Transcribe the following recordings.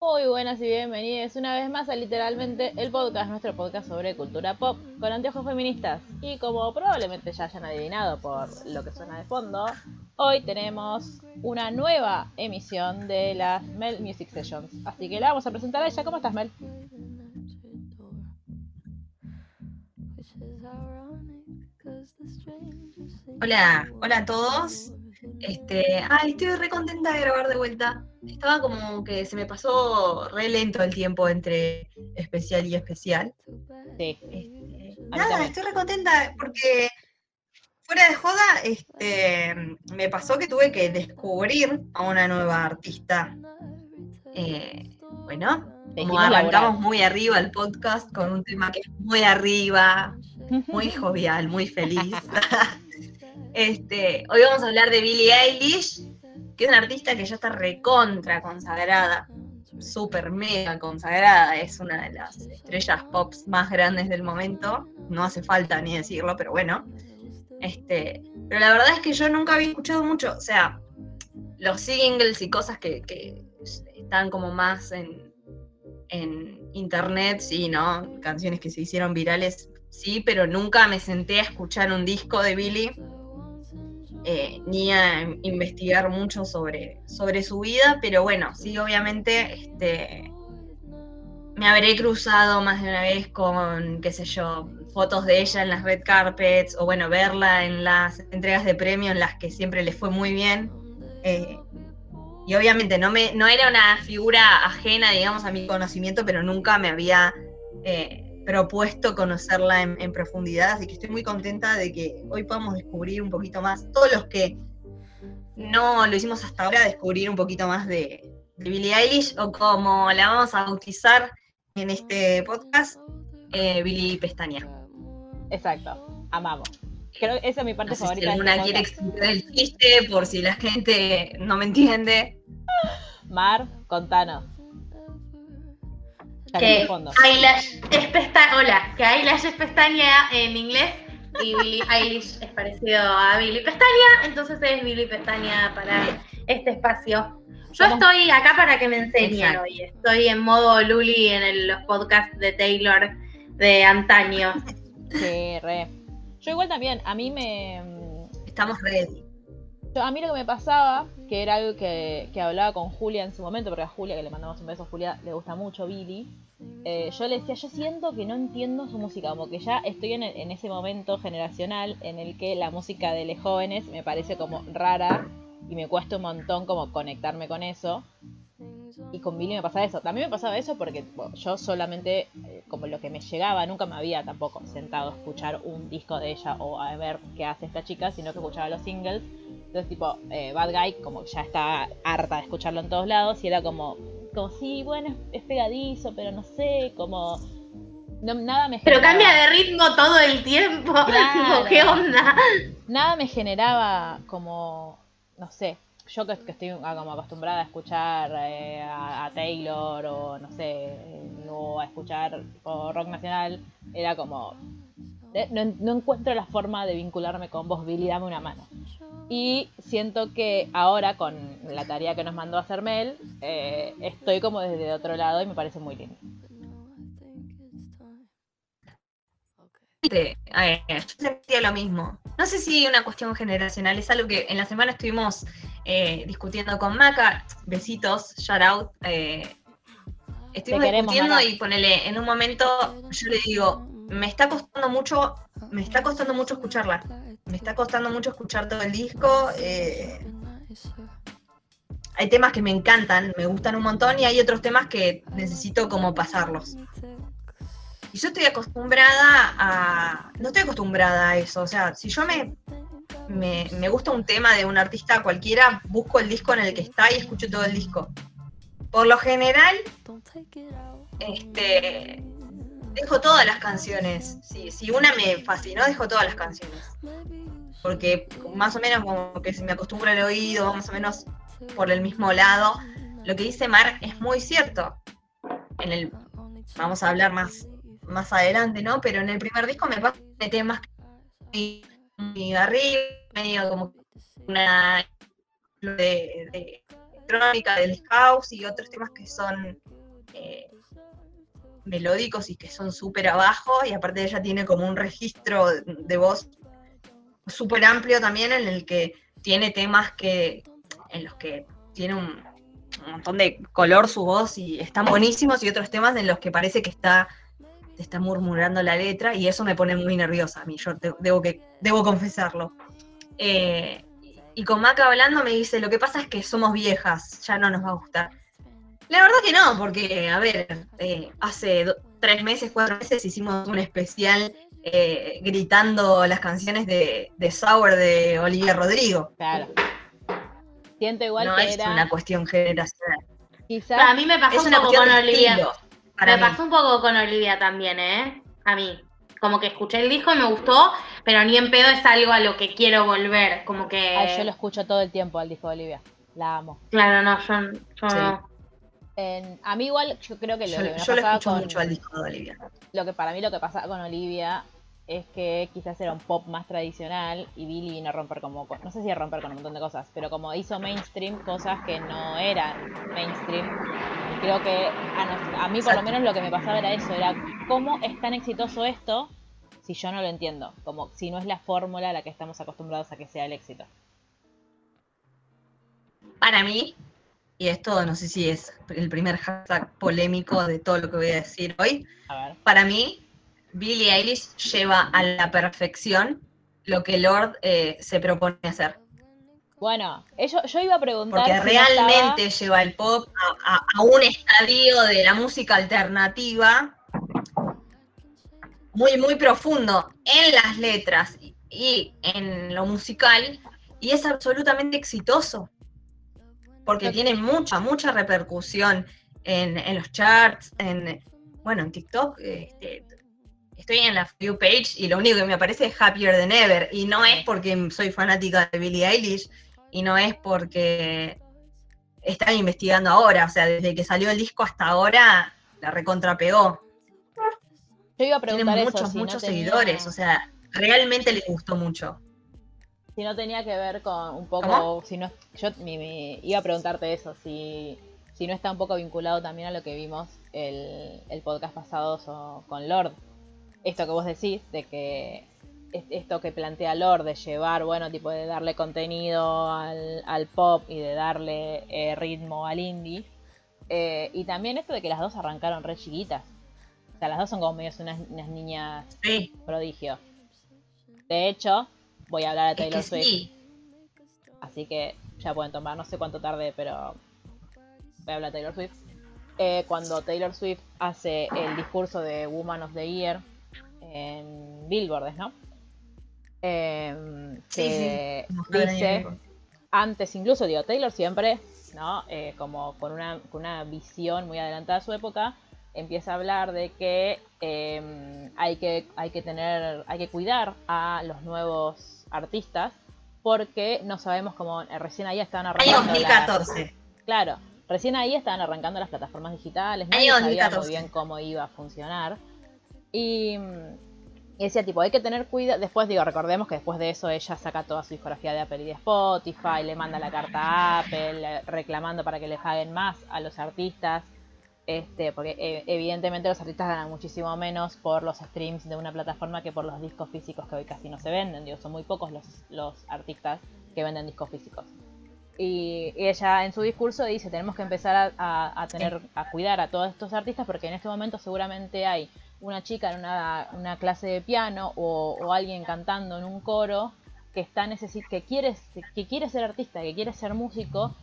Muy buenas y bienvenidos una vez más a literalmente el podcast, nuestro podcast sobre cultura pop con anteojos feministas. Y como probablemente ya hayan adivinado por lo que suena de fondo, hoy tenemos una nueva emisión de las Mel Music Sessions. Así que la vamos a presentar a ella. ¿Cómo estás, Mel? Hola, hola a todos. Este, ay, estoy re contenta de grabar de vuelta. Estaba como que se me pasó re lento el tiempo entre especial y especial. Sí. Este, nada, estoy re contenta porque fuera de joda, este, me pasó que tuve que descubrir a una nueva artista. Eh, bueno, como arrancamos muy arriba el podcast con un tema que es muy arriba, muy jovial, muy feliz. Este, hoy vamos a hablar de Billie Eilish, que es una artista que ya está recontra consagrada, súper mega consagrada, es una de las estrellas pop más grandes del momento, no hace falta ni decirlo, pero bueno. Este, pero la verdad es que yo nunca había escuchado mucho, o sea, los singles y cosas que, están como más en, en internet, sí, ¿no? Canciones que se hicieron virales, sí, pero nunca me senté a escuchar un disco de Billie eh, ni a investigar mucho sobre, sobre su vida, pero bueno, sí, obviamente este, me habré cruzado más de una vez con, qué sé yo, fotos de ella en las red carpets, o bueno, verla en las entregas de premio en las que siempre le fue muy bien. Eh, y obviamente no, me, no era una figura ajena, digamos, a mi conocimiento, pero nunca me había eh, propuesto conocerla en, profundidad, así que estoy muy contenta de que hoy podamos descubrir un poquito más, todos los que no lo hicimos hasta ahora, descubrir un poquito más de, Billie Eilish, o como la vamos a bautizar en este podcast, eh, Billie Pestaña. Exacto, amamos. Creo que esa es mi parte favorita. Si alguna quiere explicar el chiste, por si la gente no me entiende. Mar, contanos que Eyelash es pestaña, hola, que Eyelash es pestaña en inglés y Billie Eilish es parecido a Billy Pestaña, entonces es Billy Pestaña para este espacio. Yo estoy acá para que me enseñen hoy, estoy en modo Luli en los podcasts de Taylor de antaño. Sí, re. Yo igual también, a mí me... Estamos ready. A mí lo que me pasaba, que era algo que, que, hablaba con Julia en su momento, porque a Julia, que le mandamos un beso a Julia, le gusta mucho Billy, eh, yo le decía, yo siento que no entiendo su música, como que ya estoy en, ese momento generacional en el que la música de los jóvenes me parece como rara y me cuesta un montón como conectarme con eso. Y con Billy me pasaba eso. También me pasaba eso porque yo solamente, eh, como lo que me llegaba, nunca me había tampoco sentado a escuchar un disco de ella o a ver qué hace esta chica, sino que escuchaba los singles. Entonces, tipo, eh, Bad Guy, como ya estaba harta de escucharlo en todos lados, y era como, como, sí, bueno, es, pegadizo, pero no sé, como... nada me Pero cambia de ritmo todo el tiempo. ¿Qué onda? Nada me generaba como, no sé, yo que, estoy como acostumbrada a escuchar eh, a, Taylor o no sé, o a escuchar rock nacional, era como, no, encuentro la forma de vincularme con vos, Billy, dame una mano. Y siento que ahora con la tarea que nos mandó a hacer Mel, eh, estoy como desde otro lado y me parece muy lindo. yo sentía lo mismo. No sé si una cuestión generacional, es algo que en la semana estuvimos eh, discutiendo con Maca. Besitos, shout out. Eh, estuvimos discutiendo y ponele, en un momento yo le digo, me está costando mucho, me está costando mucho escucharla me está costando mucho escuchar todo el disco. Eh, hay temas que me encantan, me gustan un montón y hay otros temas que necesito como pasarlos. Y yo estoy acostumbrada a... No estoy acostumbrada a eso, o sea, si yo me, me, me gusta un tema de un artista cualquiera, busco el disco en el que está y escucho todo el disco. Por lo general, este, dejo todas las canciones. Si, una me fascinó, dejo todas las canciones. Porque más o menos como que se me acostumbra el oído, más o menos por el mismo lado. Lo que dice Mar es muy cierto. En el, vamos a hablar más, más adelante, ¿no? Pero en el primer disco me pasa de temas muy arriba, medio como una de, de electrónica del house y otros temas que son eh, melódicos y que son súper abajo, y aparte ella tiene como un registro de voz súper amplio también en el que tiene temas que en los que tiene un, montón de color su voz y están buenísimos y otros temas en los que parece que está está murmurando la letra y eso me pone muy nerviosa a mí, yo debo, que, debo confesarlo. Eh, y con Maca hablando me dice, lo que pasa es que somos viejas, ya no nos va a gustar. La verdad que no, porque, a ver, eh, hace do- tres meses, cuatro meses hicimos un especial eh, gritando las canciones de, de Sour de Olivia Rodrigo. Claro. Siento igual no que es era una cuestión generacional. quizás A mí me pasó Es un poco con Olivia. estilo. Para Me mí. pasó un poco con Olivia también, ¿eh? A mí. Como que escuché el disco y me gustó, pero ni en pedo es algo a lo que quiero volver. Como que. Ay, yo lo escucho todo el tiempo al disco de Olivia. La amo. Claro, no, yo, yo Sí. no. En- a mí igual, yo creo que lo Yo, que me yo lo pasaba escucho con, mucho al disco de Olivia. lo que para mí lo que pasaba con Olivia es que quizás era un pop más tradicional y Billy vino a romper como, con- no sé si a romper con un montón de cosas, pero como hizo mainstream cosas que no eran mainstream. Creo que a, nos- a mí por lo menos lo que me pasaba era eso, era cómo es tan exitoso esto si yo no lo entiendo, como si no es la fórmula a la que estamos acostumbrados a que sea el éxito. Para mí, y esto no sé si es el primer hashtag polémico de todo lo que voy a decir hoy, A ver. para mí, Billie Eilish lleva a la perfección lo que Lord eh, se propone hacer. Bueno, eh, yo, yo iba a preguntar Porque si realmente estaba- lleva el pop a, a- a un estadio de la música alternativa muy, muy profundo en las letras y, y en lo musical, y es absolutamente exitoso. Porque tiene mucha, mucha repercusión en, en los charts, en, bueno, en TikTok. este, estoy en la You page y lo único que me aparece es Happier Than Ever. Y no es porque soy fanática de Billie Eilish, y no es porque están investigando ahora, o sea, desde que salió el disco hasta ahora la recontrapegó. yo iba a Tiene preguntar muchos, eso, si muchos no tenía- seguidores, o sea, realmente les gustó mucho. Si no tenía que ver con un poco, si no, yo mi- mi- iba a preguntarte eso, si, si no está un poco vinculado también a lo que vimos el, el podcast pasado so- con Lord. Esto que vos decís, de que es- esto que plantea Lord, de llevar, bueno, tipo de darle contenido al, al pop y de darle eh, ritmo al indie. Eh, y también esto de que las dos arrancaron re chiquitas. O sea, las dos son como medio unas, unas niñas Sí, prodigio. De hecho, voy a hablar de es Taylor que Swift. sí. Así que ya pueden tomar, no sé cuánto tarde, pero voy a hablar de Taylor Swift. Eh, cuando Taylor Swift hace el discurso de Woman of the Year en Billboard, ¿no? Em, que sí. Del dice, antes incluso, digo, Taylor siempre, ¿no? Eh, como con una, con una visión muy adelantada a su época, empieza a hablar de que eh, hay que hay que tener, hay que cuidar a los nuevos artistas porque no sabemos cómo, eh, recién ahí estaban Año arrancando las- 2014. Claro, recién ahí estaban arrancando las plataformas digitales, Año nadie sabía muy 2014. bien cómo iba a funcionar. Y, y decía, tipo, hay que tener cuidado. Después, digo, recordemos que después de eso ella saca toda su discografía de Apple y de Spotify, le manda la carta a Apple eh, reclamando para que le paguen más a los artistas. Este, porque eh, evidentemente los artistas ganan muchísimo menos por los streams de una plataforma que por los discos físicos que hoy casi no se venden. Son muy pocos los, artistas que venden discos físicos. Y ella en su discurso dice, tenemos que empezar a, cuidar a todos estos artistas porque en este momento seguramente hay una chica en una, clase de piano o, o alguien cantando en un coro que está que quiere, que quiere ser artista, que quiere ser músico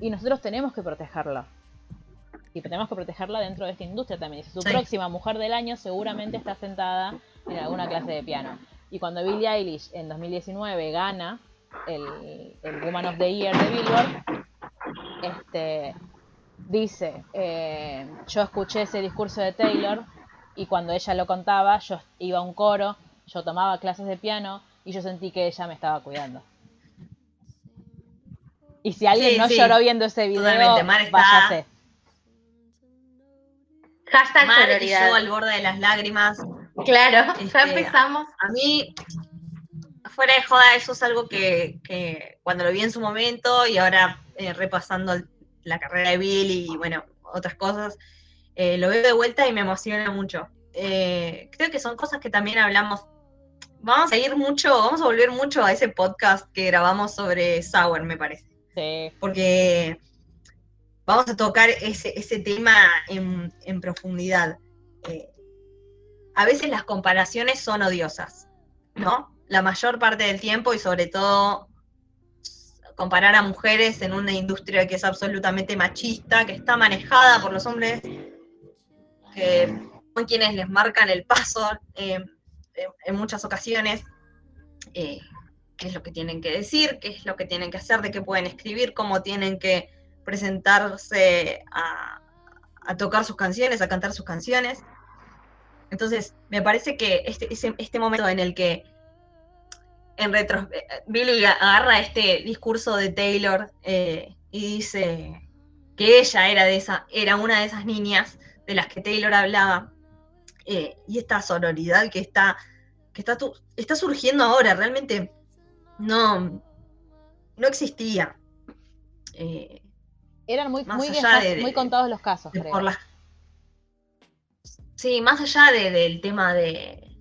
y nosotros tenemos que protegerla. Y tenemos que protegerla dentro de esta industria también. Y su Sí. próxima mujer del año seguramente está sentada en alguna clase de piano. Y cuando Billie Eilish en 2019 gana el, el Woman of the Year de Billboard, este, dice, eh, yo escuché ese discurso de Taylor y cuando ella lo contaba, yo iba a un coro, yo tomaba clases de piano y yo sentí que ella me estaba cuidando. Y si alguien Sí, no sí, lloró viendo ese video, totalmente. Mar está- váyase. Hashtag Mar y yo al borde de las lágrimas. Claro, Este, ya empezamos. A mí, fuera de joda, eso es algo que, que cuando lo vi en su momento y ahora eh, repasando la carrera de Bill y bueno, otras cosas, eh, lo veo de vuelta y me emociona mucho. Eh, creo que son cosas que también hablamos. Vamos a ir mucho, vamos a volver mucho a ese podcast que grabamos sobre Sour, me parece Sí. porque vamos a tocar ese, tema en, profundidad. Eh, a veces las comparaciones son odiosas, ¿no? La mayor parte del tiempo y sobre todo comparar a mujeres en una industria que es absolutamente machista, que está manejada por los hombres, que son quienes les marcan el paso eh, en, en muchas ocasiones. eh, qué es lo que tienen que decir, qué es lo que tienen que hacer, de qué pueden escribir, cómo tienen que presentarse a, tocar sus canciones, a cantar sus canciones. Entonces, me parece que este, este momento en el que en eh, Billy agarra este discurso de Taylor eh, y dice que ella era, de esa, era una de esas niñas de las que Taylor hablaba, eh, y esta sororidad que está, que está, está surgiendo ahora, realmente no, no existía. Eran muy, muy, de- contados los casos, creo. por las- Sí, más allá de- del tema de,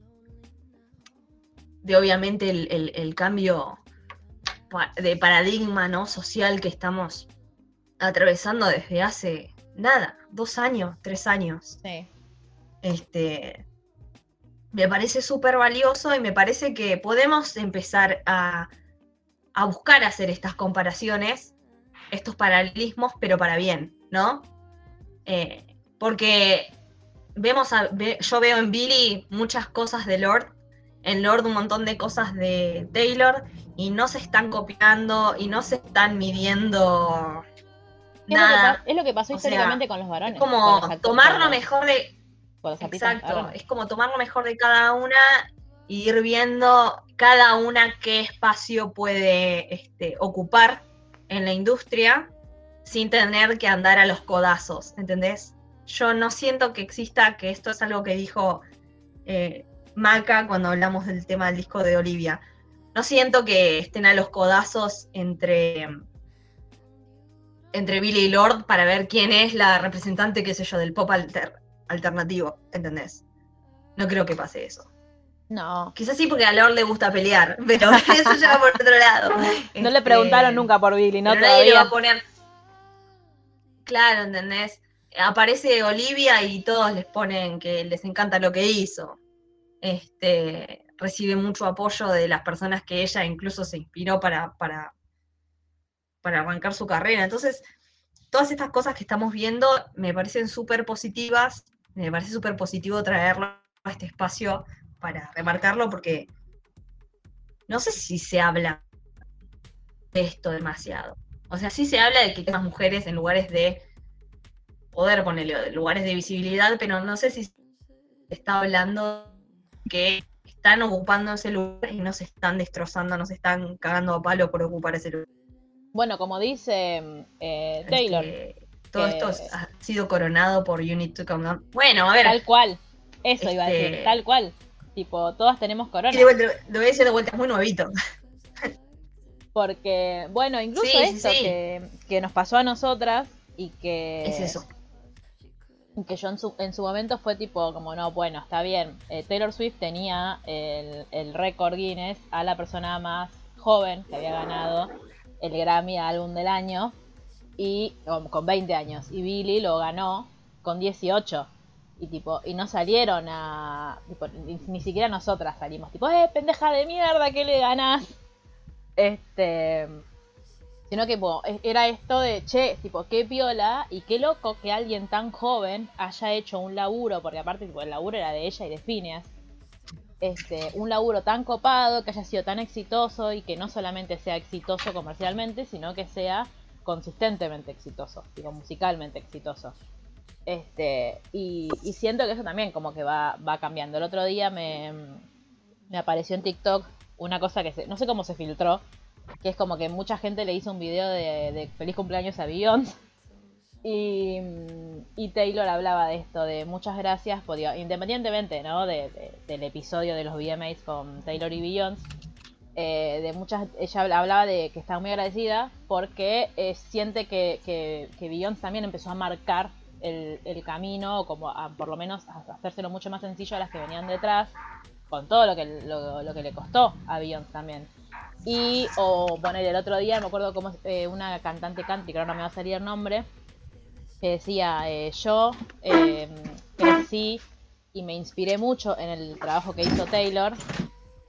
de obviamente el, el- el cambio de paradigma ¿no? social que estamos atravesando desde hace nada, dos años, tres años. Sí. Este, me parece súper valioso y me parece que podemos empezar a, a buscar hacer estas comparaciones, estos paralelismos, pero para bien, ¿no? Eh, porque vemos a- ve- yo veo en Billy muchas cosas de Lord, en Lord un montón de cosas de Taylor, y no se están copiando y no se están midiendo Es lo, que, nada. es lo que pasó O sea, históricamente con los varones. Es como tomar lo mejor de, Exacto, es como tomar lo mejor de cada una y ir viendo cada una qué espacio puede este, ocupar en la industria sin tener que andar a los codazos, ¿entendés? Yo no siento que exista, que esto es algo que dijo eh, Maca cuando hablamos del tema del disco de Olivia. No siento que estén a los codazos entre, entre Billy y Lord para ver quién es la representante, qué sé yo, del pop alter- alternativo, ¿entendés? No creo que pase eso. No. Quizás sí porque a Lord le gusta pelear, pero eso ya va por otro lado. No le Este, preguntaron nunca por Billy, ¿no? pero nadie le va Todavía. a poner. Claro, ¿entendés? Aparece Olivia y todos les ponen que les encanta lo que hizo. Este, recibe mucho apoyo de las personas que ella incluso se inspiró para, para, para arrancar su carrera. Entonces, todas estas cosas que estamos viendo me parecen súper positivas. Me parece súper positivo traerlo a este espacio para remarcarlo porque no sé si se habla de esto demasiado. O sea, sí se habla de que hay más mujeres en lugares de poder ponerle lugares de visibilidad, pero no sé si se está hablando que están ocupando ese lugar y no se están destrozando, no se están cagando a palo por ocupar ese lugar. Bueno, como dice eh, Taylor, Este, todo que- esto ha sido coronado por You Need to Come Down. Bueno, a ver, tal cual. Eso iba a Este- decir, tal cual. Tipo, todas tenemos corona. lo voy a decir de vuelta, es muy nuevito. Porque, bueno, incluso Sí, esto sí. Que, que nos pasó a nosotras y que, Es eso. que yo en su, en su momento fue tipo, como no, bueno, está bien. Eh, Taylor Swift tenía el, el récord Guinness a la persona más joven que había ganado el Grammy álbum del año y con, con 20 años. Y Billy lo ganó con 18. Y tipo, y no salieron a. ni, siquiera nosotras salimos. Tipo, eh, pendeja de mierda, ¿qué le ganás? Este. Sino que e- era esto de, che, tipo, qué piola y qué loco que alguien tan joven haya hecho un laburo, porque aparte tipo, el laburo era de ella y de Phineas. Este, un laburo tan copado, que haya sido tan exitoso y que no solamente sea exitoso comercialmente, sino que sea consistentemente exitoso, digo, musicalmente exitoso. Este, y, y siento que eso también como que va, va cambiando. El otro día me, me apareció en TikTok una cosa que se, no sé cómo se filtró, que es como que mucha gente le hizo un video de, feliz cumpleaños a Beyoncé. Y, y Taylor hablaba de esto, de muchas gracias, por, independientemente ¿no? de, de- del episodio de los VMAs con Taylor y Beyoncé, eh, de muchas, ella habla- hablaba de que estaba muy agradecida porque eh, siente que, que, que Beyoncé también empezó a marcar el, camino, como por lo menos a hacérselo mucho más sencillo a las que venían detrás, con todo lo que, lo, que le costó a Beyoncé también. Y, o poner el otro día, me acuerdo como eh, una cantante country, que no me va a salir el nombre, que decía, eh, yo eh, crecí y me inspiré mucho en el trabajo que hizo Taylor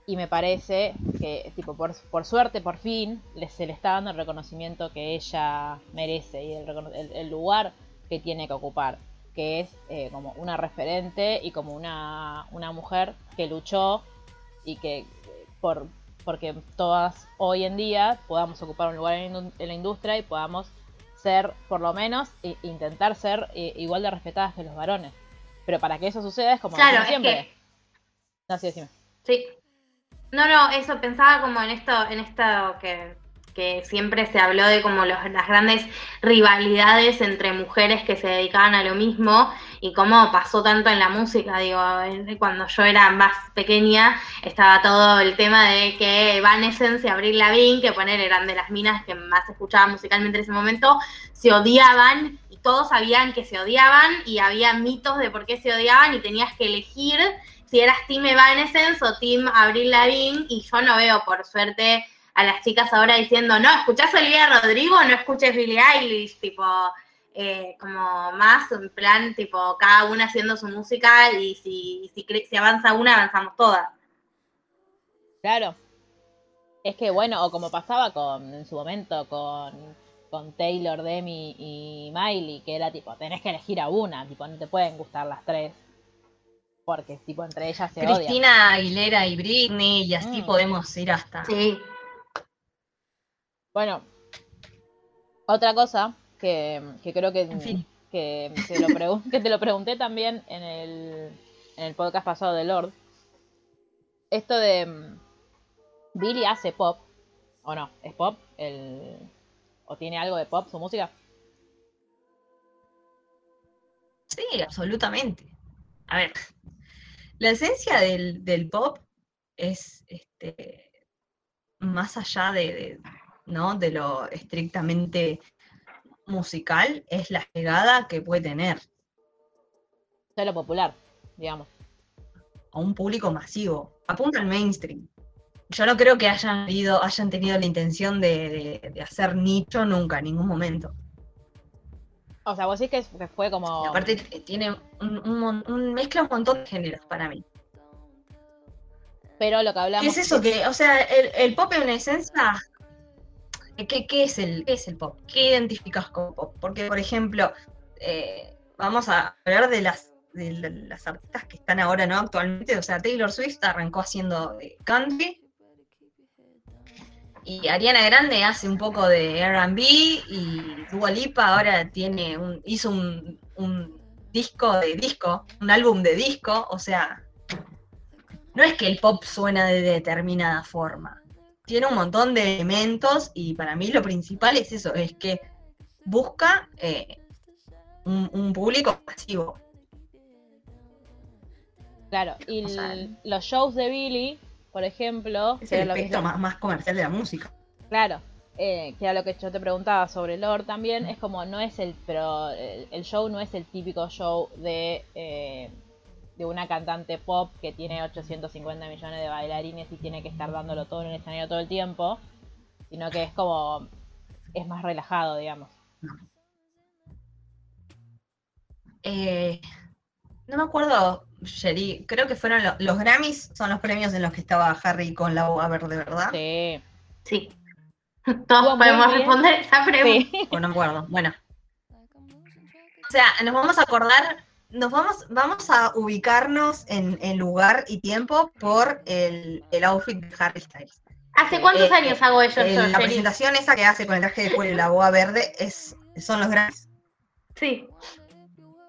y me parece que, tipo, por, por suerte, por fin, se le está dando el reconocimiento que ella merece y el, el- el lugar que tiene que ocupar, que es eh, como una referente y como una, una mujer que luchó y que eh, por porque todas hoy en día podamos ocupar un lugar en, la industria y podamos ser, por lo menos, i- intentar ser eh, igual de respetadas que los varones. Pero para que eso suceda es como Claro, es siempre. que- No, sí, decime. Sí. No, no, eso pensaba como en esto, en esto que, que siempre se habló de como los- las grandes rivalidades entre mujeres que se dedicaban a lo mismo y cómo pasó tanto en la música, digo, cuando yo era más pequeña estaba todo el tema de que Evanescence y Avril Lavigne, que poner eran de las minas que más escuchaba musicalmente en ese momento, se odiaban y todos sabían que se odiaban y había mitos de por qué se odiaban y tenías que elegir si eras Team Evanescence o Team Avril Lavigne y yo no veo por suerte a las chicas ahora diciendo, no, escuchás a Olivia Rodrigo, no escuches Billie Eilish, tipo, eh, como más en plan, tipo, cada una haciendo su música y si, si, si avanza una, avanzamos todas. Claro. Es que bueno, o como pasaba con en su momento con, con Taylor, Demi y Miley, que era tipo, tenés que elegir a una, tipo, no te pueden gustar las tres. Porque tipo entre ellas se odian. Cristina Aguilera y Britney, y así Mm. podemos ir hasta. Sí. Bueno, otra cosa que, que creo que, En fin. que, te lo pregun- que te lo pregunté también en el, en el podcast pasado de Lord. Esto de mm, Billy hace pop, o no, es pop, el, o tiene algo de pop su música. Sí, absolutamente. A ver, la esencia del, del pop es este, más allá de, de, ¿no? de lo estrictamente musical, es la llegada que puede tener de lo popular, digamos. a un público masivo. Apunta al mainstream. Yo no creo que hayan, habido, hayan tenido la intención de, de- de hacer nicho nunca, en ningún momento. O sea, vos decís que fue como... Y aparte tiene un, un mon- un- mezcla un montón de géneros para mí. Pero lo que hablamos... ¿Qué es eso? Que, o sea, el, el pop en esencia, ¿qué, es el, pop? ¿Qué identificas como pop? Porque, por ejemplo, eh, vamos a hablar de las, de la- las artistas que están ahora, ¿no? Actualmente, o sea, Taylor Swift arrancó haciendo eh, country. Y Ariana Grande hace un poco de R&B y Dua Lipa ahora tiene un, hizo un disco de disco, un álbum de disco, o sea, no es que el pop suena de determinada forma. Tiene un montón de elementos y para mí lo principal es eso, es que busca eh, un, un público masivo. Claro, y o sea, l- los shows de Billy, por ejemplo... Es el yo- más, más comercial de la música. Claro, eh, que era lo que yo te preguntaba sobre Lord también, es como no es el, pero el, el show no es el típico show de, eh, de una cantante pop que tiene 850 millones de bailarines y tiene que estar dándolo todo en el escenario todo el tiempo, sino que es como, es más relajado, digamos. Eh, no me acuerdo, Sherry, creo que fueron lo- los Grammys, son los premios en los que estaba Harry con la boga verde, ¿verdad? Sí, Sí. Todos podemos bien. responder esa pregunta. Sí. O no me acuerdo. Bueno. O sea, nos vamos a acordar, nos vamos, vamos a ubicarnos en, en lugar y tiempo por el, el outfit de Harry Styles. ¿Hace cuántos Eh, años hago eso Eh, la presentación esa que hace con el traje de cuero y la boa verde es, son los grandes. Sí.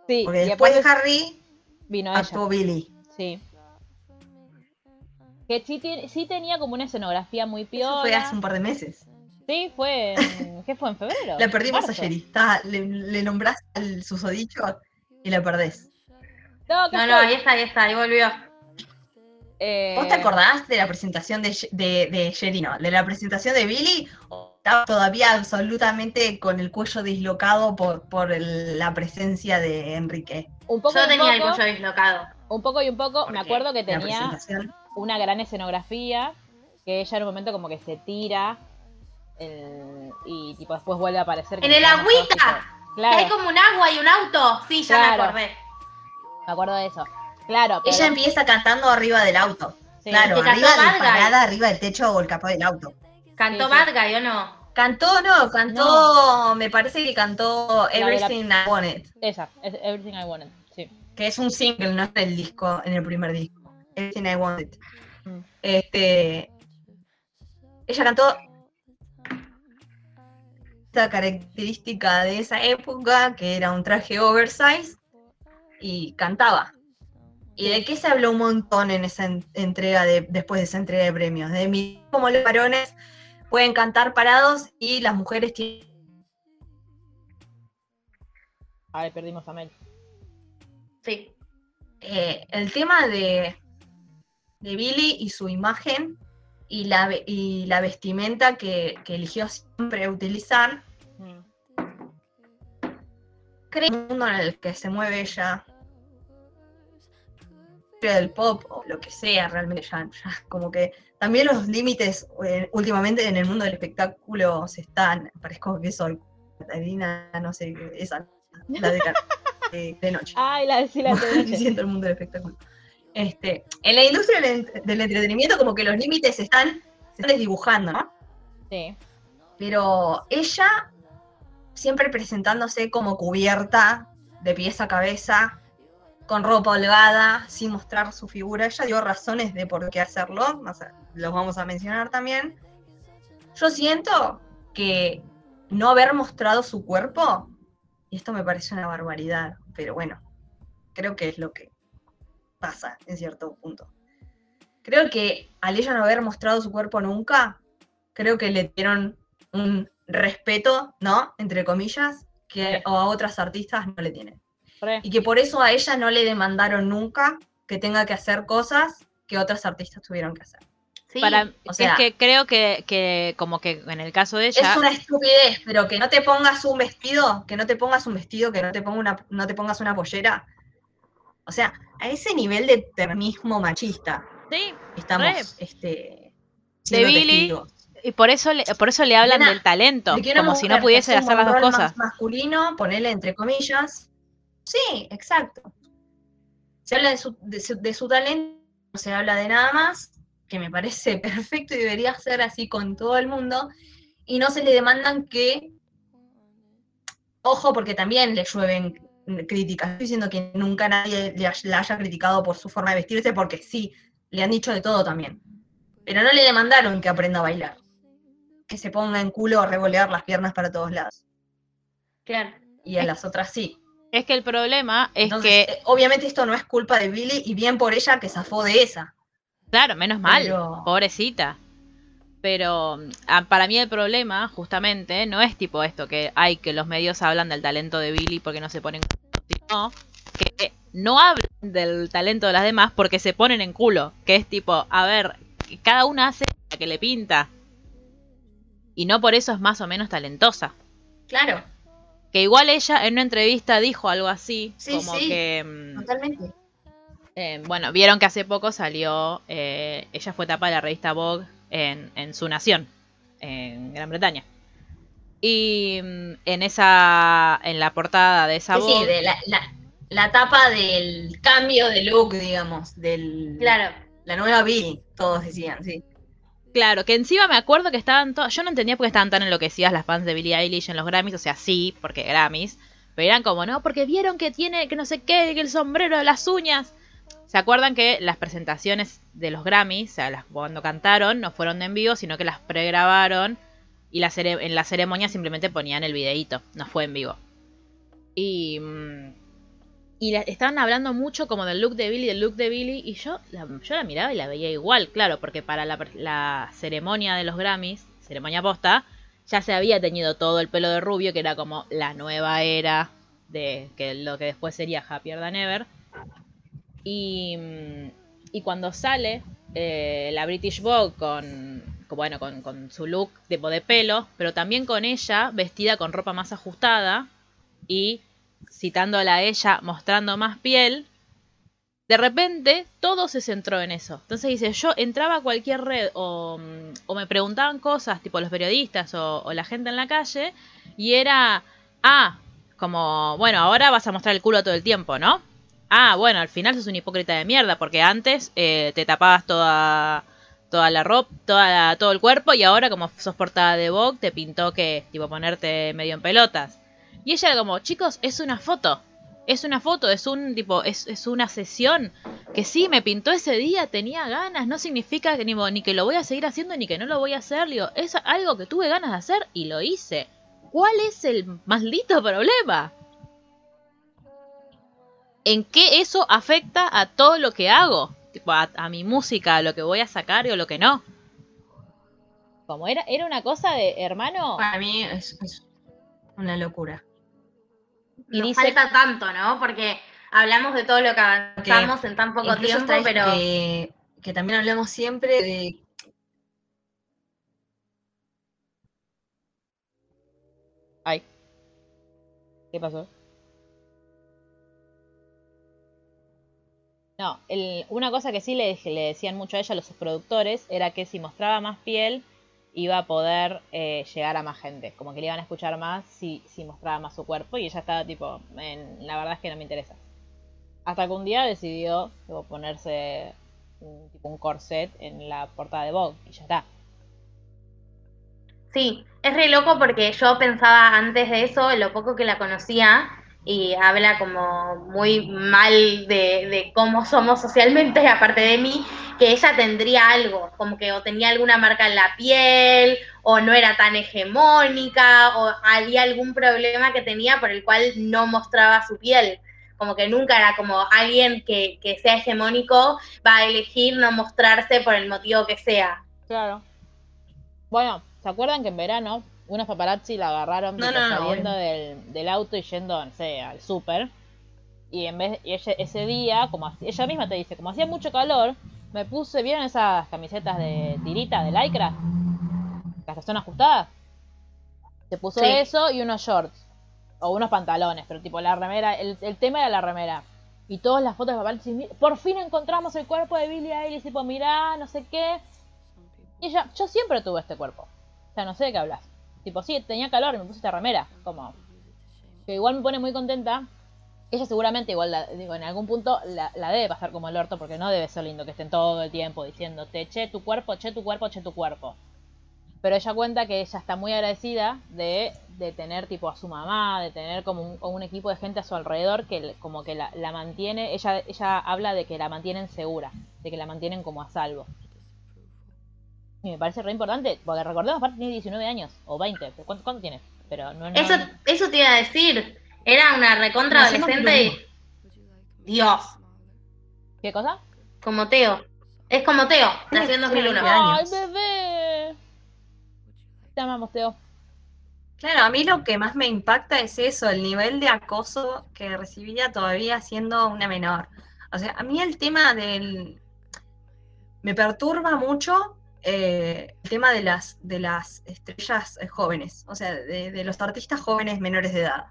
Sí, Porque y después de Harry vino ella. actuó Billy. Sí. Que sí, tenía como una escenografía muy Eso fue piola. hace un par de meses. Sí, fue en... ¿Qué fue? ¿En febrero? La perdimos ¿Marzo? a Sherry. Está- le, le nombrás al susodicho y la perdés. No, ¿qué No, ahí está, ahí está, ahí volvió. Eh, ¿Vos te acordás de la presentación de, de, de Sherry, no? ¿De la presentación de Billy? ¿O estaba todavía absolutamente con el cuello dislocado por, por el- la presencia de Enrique? Un poco, Yo un tenía el cuello dislocado. un poco y un poco. Me acuerdo que tenía una gran escenografía. Que ella en un momento como que se tira. el- y tipo después vuelve a aparecer. ¡En el agüita! Que Claro, hay como un agua y un auto. Sí, ya Claro. me acordé. me acuerdo de eso. Claro, pero... Ella empieza cantando arriba del auto. sí. claro, arriba, Bad Guy. disparada arriba del techo o el capó del auto. ¿Cantó Sí, sí. O no? Cantó, no, cantó, me parece que cantó de la- Everything I Wanted, Esa, es Everything I Wanted. Sí. que es un single, no es el disco, en el primer disco. Everything I Wanted. Mm. Este, ella cantó característica de esa época, que era un traje oversize, y cantaba. ¿Y de qué se habló un montón en esa en- entrega de, después de esa entrega de premios? De mi, cómo los varones pueden cantar parados y las mujeres tienen A ver, perdimos a Mel. Sí. eh, el tema de, de Billy y su imagen y la, y la vestimenta que, que eligió siempre utilizar, Mm. creo que el mundo en el que se mueve ella, del pop o lo que sea, realmente ya, ya como que también los límites eh, últimamente en el mundo del espectáculo se están, parezco que soy Catalina, no sé, esa, la de, de, de noche. Ay, la de sí, la de noche. diciendo el mundo del espectáculo. Este, en la industria del, ent- del entretenimiento como que los límites están, se están desdibujando, ¿no? Sí. Pero ella siempre presentándose como cubierta, de pies a cabeza, con ropa holgada, sin mostrar su figura. Ella dio razones de por qué hacerlo, los vamos a mencionar también. Yo siento que no haber mostrado su cuerpo, y esto me parece una barbaridad, pero bueno, creo que es lo que pasa en cierto punto. Creo que al ella no haber mostrado su cuerpo nunca, creo que le dieron un respeto, ¿no? Entre comillas, que Sí. a otras artistas no le tienen. Re. Y que por eso a ella no le demandaron nunca que tenga que hacer cosas que otras artistas tuvieron que hacer. Sí. Para, o es sea- que creo que, que como que en el caso de ella, Es una estupidez, pero que no te pongas un vestido, que no te pongas un vestido, que no te, ponga una, no te pongas una pollera. O sea, a ese nivel de termismo machista sí, estamos Re. este, siendo Billy, testigos. y por eso le, por eso le hablan Nena, del talento, De una como si no pudiese hacer las dos cosas. Más masculino, ponele entre comillas. Sí, exacto. Se habla de su, de su, de su talento, no se habla de nada más, que me parece perfecto y debería ser así con todo el mundo, y no se le demandan que, ojo, porque también le llueven críticas. Estoy diciendo que nunca nadie le haya- la haya criticado por su forma de vestirse, porque sí, le han dicho de todo también. Pero no le demandaron que aprenda a bailar. Que se ponga en culo a revolear las piernas para todos lados. Claro. Y a las otras sí. Es que el problema es Entonces, que, eh, obviamente esto no es culpa de Billy y bien por ella que zafó de esa. claro, menos mal, pero- pobrecita. Pero ah, para mí el problema, justamente, no es tipo esto que hay que los medios hablan del talento de Billy porque no se ponen culo, sino que no hablan del talento de las demás porque se ponen en culo. Que es tipo, a ver, cada una hace la que le pinta. Y no por eso es más o menos talentosa. Claro, Que igual ella en una entrevista dijo algo así, Sí, como sí. que... mm, totalmente. eh, bueno, vieron que hace poco salió, eh, ella fue tapa de la revista Vogue en, en su nación, en Gran Bretaña. Y mm, en esa, en la portada de esa Sí, sí, Vogue, de la, la- la tapa del cambio de look, digamos, del Claro. la nueva Billy, todos decían, sí. Claro, que encima me acuerdo que estaban todos. Yo no entendía por qué estaban tan enloquecidas las fans de Billie Eilish en los Grammys. O sea, sí, porque Grammys. Pero eran como, no, porque vieron que tiene, que no sé qué, que el sombrero de las uñas. ¿Se acuerdan que las presentaciones de los Grammys, o sea, cuando cantaron, no fueron de en vivo, sino que las pregrabaron y la en la ceremonia simplemente ponían el videíto, no fue en vivo. Y, mm, y estaban hablando mucho como del look de Billy, del look de Billy, y yo la, yo la miraba y la veía igual, claro, porque para la, la ceremonia de los Grammys, ceremonia posta, ya se había teñido todo el pelo de rubio, que era como la nueva era de que lo que después sería Happier Than Ever. Y, mm, y cuando sale eh, la British Vogue con, bueno, con, su look tipo de pelo, pero también con ella vestida con ropa más ajustada y citándola a ella mostrando más piel, de repente todo se centró en eso. Entonces dice, yo entraba a cualquier red o, mm, me preguntaban cosas, tipo los periodistas o la gente en la calle, y era, ah, como, bueno, ahora vas a mostrar el culo todo el tiempo, ¿no? Ah, bueno, al final sos un hipócrita de mierda, porque antes eh, te tapabas toda, toda la ropa, toda todo el cuerpo, y ahora como sos portada de Vogue, te pintó que, tipo, ponerte medio en pelotas. Y ella como, chicos, es una foto. Es una foto, es un tipo, es, es una sesión que sí me pintó ese día, tenía ganas, no significa que ni, ni que lo voy a seguir haciendo ni que no lo voy a hacer, digo, es algo que tuve ganas de hacer y lo hice. ¿Cuál es el maldito problema? ¿En qué eso afecta a todo lo que hago? Tipo, a, a mi música, a lo que voy a sacar o lo que no. Como era, era una cosa de, hermano, Para mí es, es una locura. Y Nos dice- falta tanto, ¿no? Porque hablamos de todo lo que avanzamos en tan poco tiempo, pero Que, que también hablamos siempre de Ay. ¿Qué pasó? No, el- una cosa que sí le, decían mucho a ella los productores era que si mostraba más piel iba a poder eh, llegar a más gente, como que le iban a escuchar más si, mostraba más su cuerpo y ella estaba tipo, "Men, la verdad es que no me interesa. Hasta que un día decidió ponerse un, tipo un corset en la portada de Vogue y ya está. sí, es re loco porque yo pensaba antes de eso, lo poco que la conocía, y habla como muy mal de, de cómo somos socialmente, aparte de mí, que ella tendría algo, como que o tenía alguna marca en la piel, o no era tan hegemónica, o había algún problema que tenía por el cual no mostraba su piel. Como que nunca era como alguien que, que sea hegemónico va a elegir no mostrarse por el motivo que sea. Claro. Bueno, ¿se acuerdan que en verano unos paparazzi la agarraron No, tipo, no, no, saliendo del, del auto y yendo, no sé, al súper? Y en vez y ella- ese día, como ella misma te dice, como hacía mucho calor, me puse, ¿vieron esas camisetas de tirita, de lycra? Las que son ajustadas. Se puso Sí. eso y unos shorts. O unos pantalones, pero tipo la remera, el, el tema era la remera. Y todas las fotos de paparazzi, "Mi- por fin encontramos el cuerpo de Billie Eilish, tipo, mirá, no sé qué. Y ella, yo siempre tuve este cuerpo. O sea, no sé de qué hablas. Tipo, sí, tenía calor y me puse esta. Como. Que igual me pone muy contenta. Ella seguramente, igual, la- digo, en algún punto la, debe pasar como el orto porque no debe ser lindo que estén todo el tiempo diciéndote, che, tu cuerpo, che, tu cuerpo, che, tu cuerpo. Pero ella cuenta que ella está muy agradecida de, de tener tipo a su mamá, de tener como un, equipo de gente a su alrededor que como que la, la mantiene, ella, ella habla de que la mantienen segura, de que la mantienen como a salvo. Y me parece re importante, porque recordemos, aparte tiene 19 años, o 20, ¿cuánto, cuánto tiene? Pero no, no- Eso, eso te iba a decir. Era una recontra adolescente en y... Dios, ¿Qué cosa? como Teo. Es como Teo, nació en 2001. Tiene ¡Ay, años. bebé! Te amamos, Teo. Claro, a mí lo que más me impacta es eso, el nivel de acoso que recibía todavía siendo una menor. O sea, a mí el tema del... Me perturba mucho eh, el tema de las, de las estrellas eh, jóvenes, o sea, de, de los artistas jóvenes menores de edad.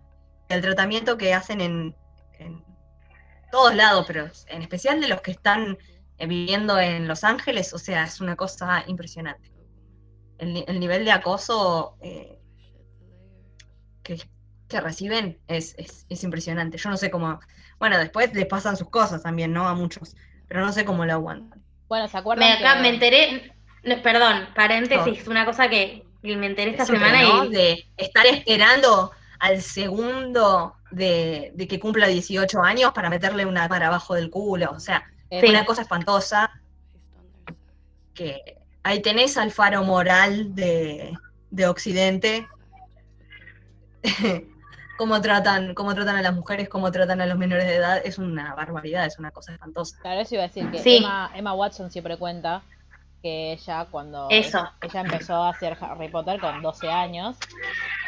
El tratamiento que hacen en, en todos lados, pero en especial de los que están eh, viviendo en Los Ángeles, o sea, es una cosa impresionante. El, el nivel de acoso... eh, que, que reciben es, es, es impresionante. Yo no sé cómo. Bueno, después les pasan sus cosas también, ¿no? A muchos. Pero no sé cómo lo aguantan. Bueno, ¿se acuerdan Me, acá que- me enteré, perdón, paréntesis, una cosa que me enteré esta semana ¿no? y De estar esperando al segundo de, de que cumpla 18 años para meterle una cámara abajo del culo. O sea, Eh, una cosa espantosa. Que ahí tenés al faro moral de, de Occidente. cómo tratan, cómo tratan a las mujeres, cómo tratan a los menores de edad, es una barbaridad, es una cosa espantosa. Claro, eso iba a decir que Sí. Emma, Emma Watson siempre cuenta que ella cuando Eso. ella empezó a hacer Harry Potter con 12 años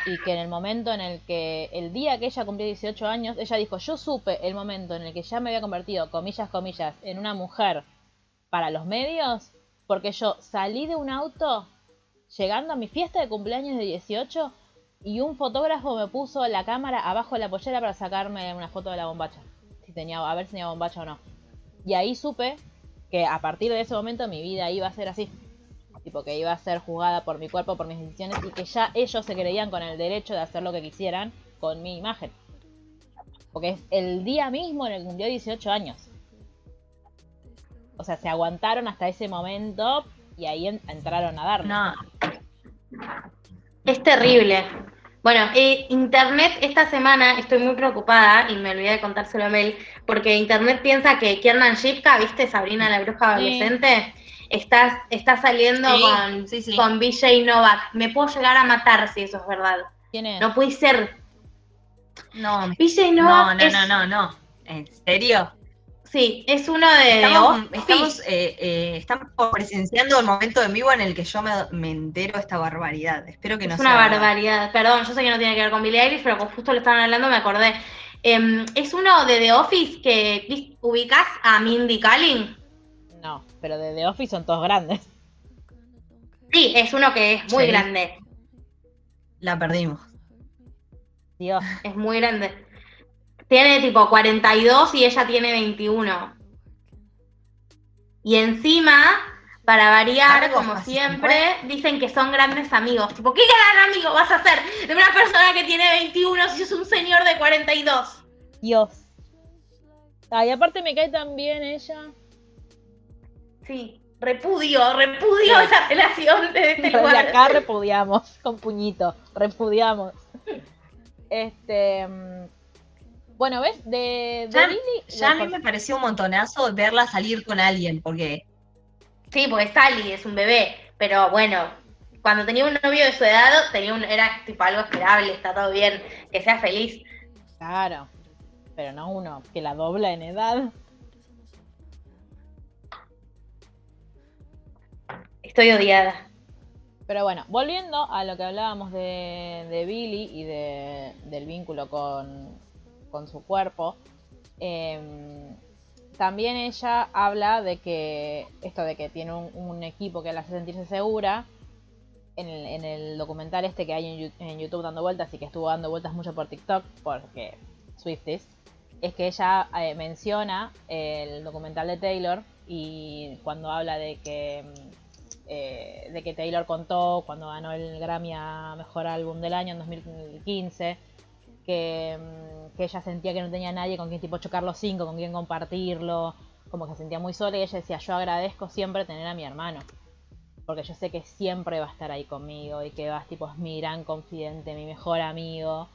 y que en el momento en el que el día que ella cumplió 18 años, ella dijo, "Yo supe el momento en el que ya me había convertido, comillas, comillas, en una mujer para los medios porque yo salí de un auto llegando a mi fiesta de cumpleaños de 18 y un fotógrafo me puso la cámara abajo de la pollera para sacarme una foto de la bombacha. Si tenía, a ver si tenía bombacha o no. Y ahí supe que a partir de ese momento mi vida iba a ser así. Tipo que iba a ser juzgada por mi cuerpo, por mis decisiones y que ya ellos se creían con el derecho de hacer lo que quisieran con mi imagen. Porque es el día mismo en el que cumplió 18 años. O sea, se aguantaron hasta ese momento y ahí en- entraron a darle. No, es terrible. Bueno, eh, Internet esta semana estoy muy preocupada y me olvidé de contárselo a Mel, porque Internet piensa que Kiernan Shipka, ¿viste? Sabrina la bruja Sí. adolescente, está, está saliendo Sí, con, sí, sí. con BJ Novak. Me puedo llegar a matar si eso es verdad. ¿Quién es? No puede ser. no, BJ no, Novak no, es, no, no, no. ¿En serio? Sí, es uno de, Estamos, Office. estamos, eh, eh, estamos presenciando el momento en vivo en el que yo me, me entero de esta barbaridad. Espero que no Es sea una barbaridad. Perdón, yo sé que no tiene que ver con Billie Eilish, pero como justo lo estaban hablando me acordé. Em, es uno de The Office que ¿vis- ubicás a Mindy Kaling. No, pero de The Office son todos grandes. Sí, es uno que es muy Sí. grande. La perdimos. Dios. Es muy grande. Tiene tipo 42 y ella tiene 21. Y encima, para variar, como siempre, dicen que son grandes amigos. Tipo, ¿qué gran amigo vas a ser de una persona que tiene 21 si es un señor de 42? Dios. Ay, aparte me cae tan bien ella. Sí, repudio, repudio esa relación de este Desde lugar. acá repudiamos, con puñito, repudiamos. Este. Bueno, ¿ves? De, de Ya- Billy. Ya a mí me pareció un montonazo verla salir con alguien, porque Sí, porque Sally es un bebé, pero bueno, cuando tenía un novio de su edad, tenía un, era tipo algo esperable, está todo bien, que sea feliz. Claro. Pero no uno que la dobla en edad. Estoy odiada. Pero bueno, volviendo a lo que hablábamos de, de Billy y de, del vínculo con, con su cuerpo, em, también ella habla de que esto de que tiene un, equipo que la hace sentirse segura. En el, en el documental este que hay en, YouTube dando vueltas y que estuvo dando vueltas mucho por TikTok, porque Swifties, es que ella eh, menciona el documental de Taylor y cuando habla de que eh, de que Taylor contó cuando ganó el Grammy a Mejor Álbum del Año en 2015, que, mm, que ella sentía que no tenía nadie con quien tipo chocar los cinco, con quien compartirlo, como que se sentía muy sola y ella decía, yo agradezco siempre tener a mi hermano, porque yo sé que siempre va a estar ahí conmigo y que va, tipo, es mi gran confidente, mi mejor amigo.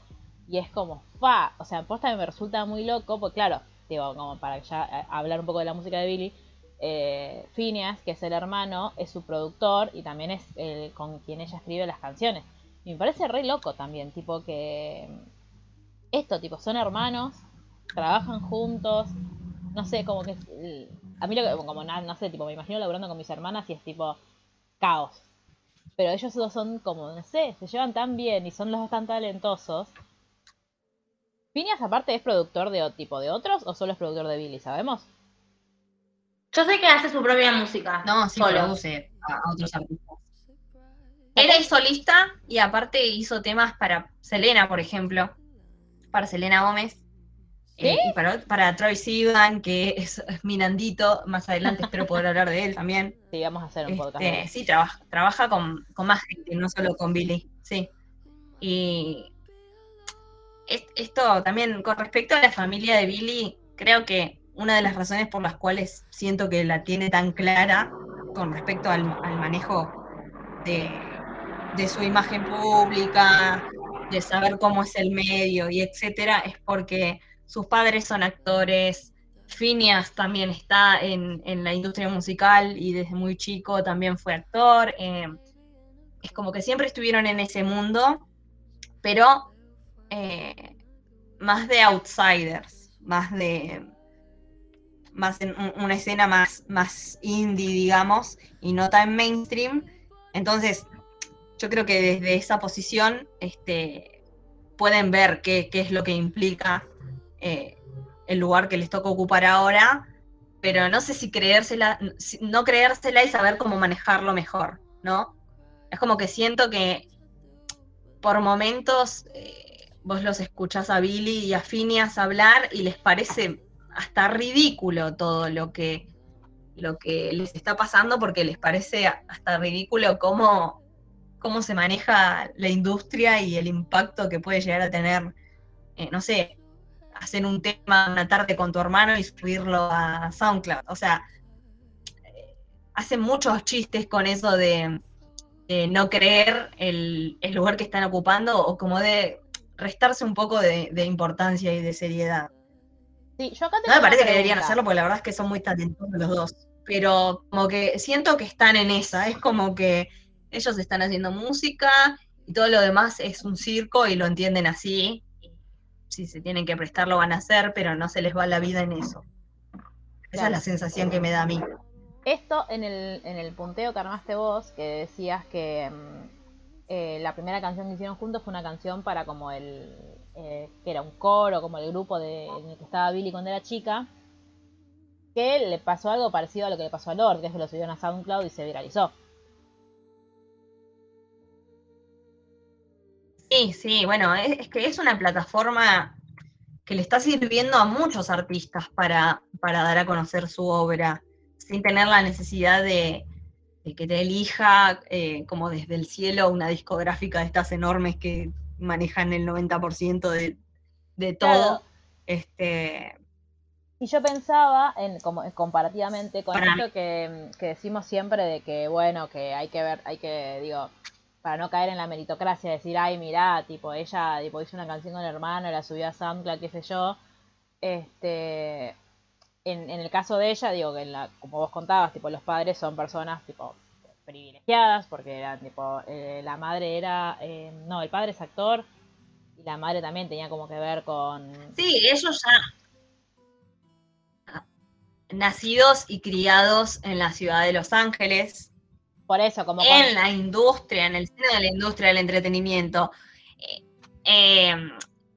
Y es como, fa, o sea, posta me resulta muy loco, porque claro, digo, como para ya eh, hablar un poco de la música de Billy, eh, Phineas, que es el hermano, es su productor y también es el con quien ella escribe las canciones. Y me parece re loco también, tipo que esto, tipo, son hermanos, trabajan juntos, no sé, como que a mí lo que, como no sé, tipo, me imagino laburando con mis hermanas y es tipo caos. Pero ellos dos son como, no sé, se llevan tan bien y son los dos tan talentosos. Phineas aparte es productor de tipo de otros o solo es productor de Billy, ¿sabemos? Yo sé que hace su propia música. no, sí solo. produce a, a otros artistas. Él es solista y aparte hizo temas para Selena, por ejemplo, para Selena Gómez. eh, y para, para Travis Sivan, que es, es mi Nandito, más adelante espero poder hablar de él también. Sí, vamos a hacer un podcast. Este, sí, trabaja, trabaja con, con más gente, no solo con Billy, sí. Y es- esto también, con respecto a la familia de Billy, creo que una de las razones por las cuales siento que la tiene tan clara con respecto al, al manejo de, de su imagen pública, de saber cómo es el medio y etcétera, es porque sus padres son actores, Phineas también está en, en la industria musical y desde muy chico también fue actor. eh, es como que siempre estuvieron en ese mundo, pero eh, más de outsiders, más de más en un- una escena más, más indie, digamos, y no tan mainstream. Entonces, yo creo que desde esa posición este, pueden ver qué, qué es lo que implica eh, el lugar que les toca ocupar ahora, pero no sé si creérsela, no creérsela y saber cómo manejarlo mejor, ¿no? Es como que siento que por momentos eh, vos los escuchás a Billy y a Phineas hablar y les parece hasta ridículo todo lo que, lo que les está pasando porque les parece hasta ridículo cómo, cómo se maneja la industria y el impacto que puede llegar a tener, eh, no sé, hacer un tema una tarde con tu hermano y subirlo a SoundCloud. O sea, hacen muchos chistes con eso de, de no creer el, el lugar que están ocupando o como de restarse un poco de, de importancia y de seriedad. Sí, yo acá No me parece que deberían hacerlo porque la verdad es que son muy talentosos los dos. Pero como que siento que están en esa. Es como que ellos están haciendo música y todo lo demás es un circo y lo entienden así. Si se tienen que prestar lo van a hacer, pero no se les va la vida en eso. Esa Claro. es la sensación que me da a mí. Esto en el, en el punteo que armaste vos, que decías que mm, eh, la primera canción que hicieron juntos fue una canción para como el, eh, que era un coro, como el grupo de, en el que estaba Billy cuando era chica, que le pasó algo parecido a lo que le pasó a Lord, que es que lo subieron a SoundCloud y se viralizó. Sí, sí, bueno, es, es que es una plataforma que le está sirviendo a muchos artistas para, para dar a conocer su obra, sin tener la necesidad de, de que te elija eh, como desde el cielo una discográfica de estas enormes que manejan el 90% de, de todo. Claro. Este, Y yo pensaba, en, como, comparativamente con esto que, que decimos siempre de que, bueno, que hay que ver, hay que, digo, para no caer en la meritocracia, decir, ay, mirá, tipo, ella tipo, hizo una canción con el hermano, la subió a SoundCloud, qué sé yo. Este, en, el caso de ella, digo, que en la, como vos contabas, tipo, los padres son personas, tipo, privilegiadas, porque eran, tipo, eh, la madre era, eh, no, el padre es actor, y la madre también tenía como que ver con... sí, ellos ya nacidos y criados en la ciudad de Los Ángeles, Por eso, como... en la industria, en el seno de la industria del entretenimiento. Eh, eh,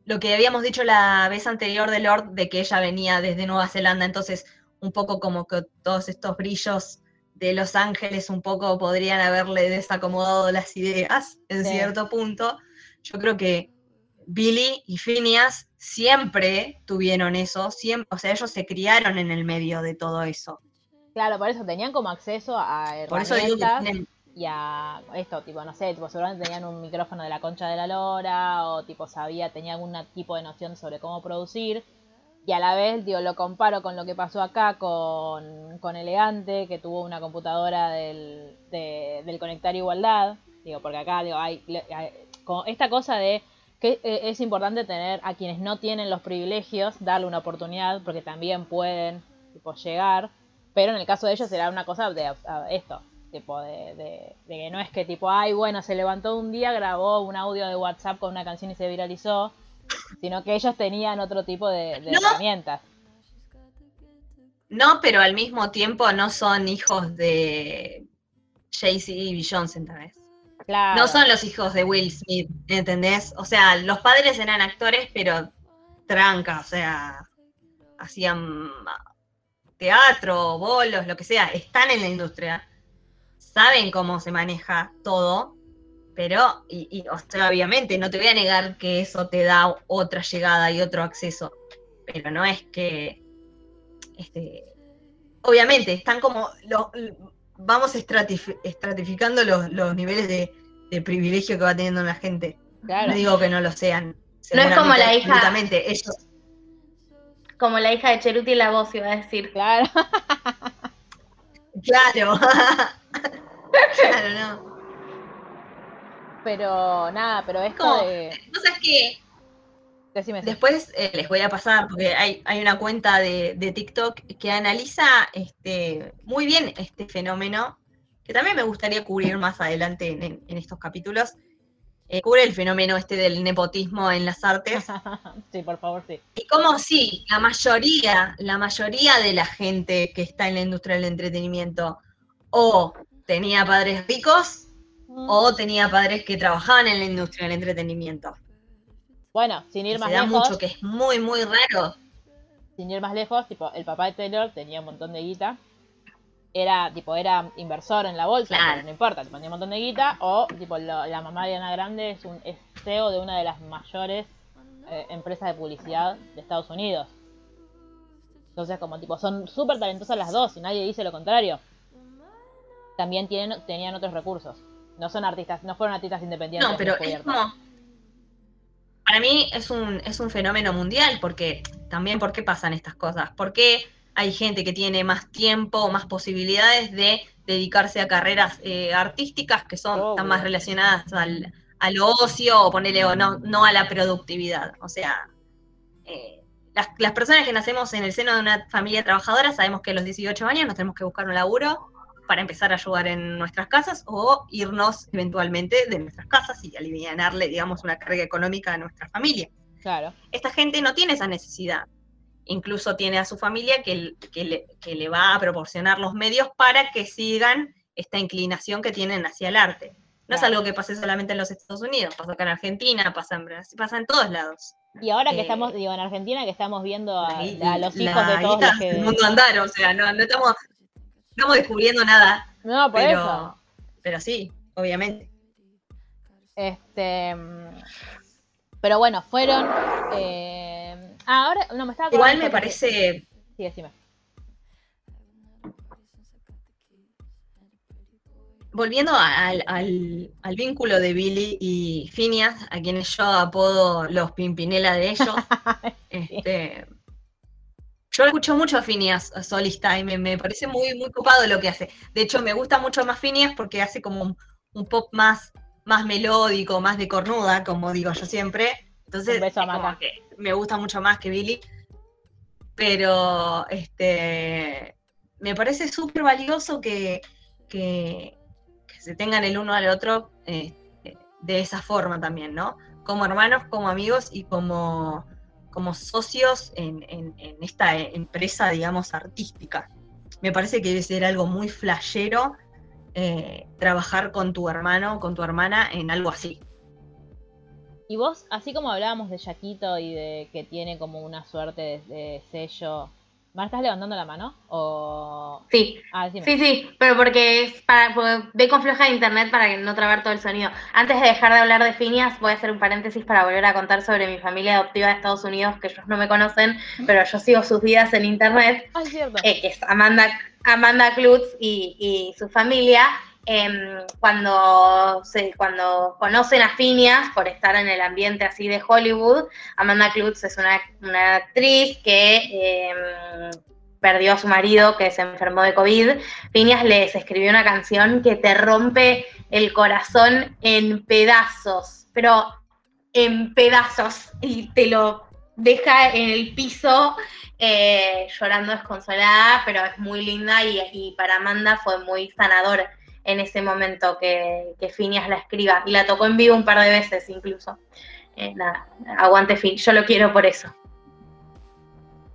lo que habíamos dicho la vez anterior de Lord, de que ella venía desde Nueva Zelanda, entonces un poco como que todos estos brillos de Los Ángeles un poco podrían haberle desacomodado las ideas en Sí. cierto punto. Yo creo que Billy y Phineas siempre tuvieron eso, siempre, o sea, ellos se criaron en el medio de todo eso. Claro, por eso tenían como acceso a Por eso digo que herramientas tienen y a esto, tipo, no sé, tipo, seguramente tenían un micrófono de la concha de la lora o tipo sabía, tenía algún tipo de noción sobre cómo producir. Y a la vez, digo, lo comparo con lo que pasó acá con, con Elegante, que tuvo una computadora del, de- del Conectar Igualdad, digo, porque acá, digo, hay, hay- como esta cosa de que eh, es importante tener a quienes no tienen los privilegios, darle una oportunidad, porque también pueden, tipo, llegar, pero en el caso de ellos era una cosa de esto, tipo de, de- de que no es que tipo, ay, bueno, se levantó un día, grabó un audio de WhatsApp con una canción y se viralizó, sino que ellos tenían otro tipo de, de No. herramientas. No, pero al mismo tiempo no son hijos de Jay-Z y Beyoncé, ¿entendés? Claro. No son los hijos de Will Smith, ¿entendés? O sea, los padres eran actores, pero tranca, o sea, hacían teatro, bolos, lo que sea, están en la industria, saben cómo se maneja todo, pero, y, y, o sea, obviamente, no te voy a negar que eso te da otra llegada y otro acceso, pero no es que, este, obviamente, están como, lo- vamos estratif- estratificando los, los niveles de, de privilegio que va teniendo la gente. Claro. No digo que no lo sean. No es como la hija- ellos Como la hija de Cheruti y la voz iba a decir. Claro. Claro. claro, no. Pero nada, pero esto Como- de. Vos sabés que Decime, después eh, les voy a pasar, porque hay, hay una cuenta de, de TikTok que analiza este, muy bien este fenómeno, que también me gustaría cubrir más adelante en, en- en estos capítulos. Eh, cubre el fenómeno este del nepotismo en las artes. sí, por favor, sí. Y como sí, la mayoría, la mayoría de la gente que está en la industria del entretenimiento o tenía padres ricos o tenía padres que trabajaban en la industria del entretenimiento. Bueno, sin ir Y más se da lejos, mucho, que es muy, muy raro. sin ir más lejos, tipo, el papá de Taylor tenía un montón de guita. Era, tipo, era inversor en la bolsa, Claro. pero no importa, tipo, tenía un montón de guita. O, tipo, lo- la mamá de Ana Grande es un es CEO de una de las mayores eh, empresas de publicidad de Estados Unidos. Entonces, como, tipo, son súper talentosas las dos y nadie dice lo contrario. También tienen, tenían otros recursos. No son artistas, no fueron artistas independientes. No, pero es como. Para mí es un, es un fenómeno mundial, porque también, ¿por qué pasan estas cosas? Porque hay gente que tiene más tiempo o más posibilidades de dedicarse a carreras eh, artísticas que son están más relacionadas al, al ocio o ponerle o no, no a la productividad. O sea, eh, las, las personas que nacemos en el seno de una familia trabajadora sabemos que a los 18 años nos tenemos que buscar un laburo para empezar a ayudar en nuestras casas o irnos eventualmente de nuestras casas y alivianarle, digamos, una carga económica a nuestra familia. Claro. Esta gente no tiene esa necesidad. Incluso tiene a su familia que, que le, que le va a proporcionar los medios para que sigan esta inclinación que tienen hacia el arte. No es algo que pase solamente en los Estados Unidos, pasa acá en Argentina, pasa en Brasil, pasa en todos lados. Y ahora que Eh, estamos, digo, en Argentina, que estamos viendo a, los la hijos de todos los que. del mundo andar, o sea, no, no estamos, descubriendo nada, No, por eso. pero, pero sí, obviamente. Este. mm, Pero bueno, fueron. eh, ahora. No, me estaba Igual me parece Sí, decime. volviendo a- al, al- al vínculo de Billy y Phineas, a quienes yo apodo los Pimpinela de ellos, este, yo escucho mucho a Phineas solista y me, me parece muy, muy copado lo que hace. De hecho, me gusta mucho más Phineas porque hace como un, un pop más, más melódico, más de cornuda, como digo yo siempre. Entonces, Un beso a Maca. que me gusta mucho más que Billy. Pero este me parece súper valioso que, que, se tengan el uno al otro eh, de esa forma también, ¿no? Como hermanos, como amigos y como, como socios en, en- en esta empresa, digamos, artística. Me parece que debe ser algo muy flashero eh, trabajar con tu hermano, con tu hermana en algo así. Y vos, así como hablábamos de Yaquito y de que tiene como una suerte de, de sello. ¿Mar, estás levantando la mano? O. Sí, Ah, sí, sí, pero porque es para porque ve con floja de internet para no trabar todo el sonido. Antes de dejar de hablar de Phineas, voy a hacer un paréntesis para volver a contar sobre mi familia adoptiva de Estados Unidos, que ellos no me conocen, pero yo sigo sus vidas en internet. Ah, es cierto. eh, que es Amanda, Amanda Klutz y, y su familia, em, cuando, cuando conocen a Phineas por estar en el ambiente así de Hollywood, Amanda Klutz es una, una actriz que em, perdió a su marido que se enfermó de COVID. Phineas les escribió una canción que te rompe el corazón en pedazos, pero en pedazos, y te lo deja en el piso eh, llorando desconsolada, pero es muy linda y, y para Amanda fue muy sanador en ese momento que, que Phineas la escriba. Y la tocó en vivo un par de veces incluso. Eh, nada, aguante Fin, yo lo quiero por eso.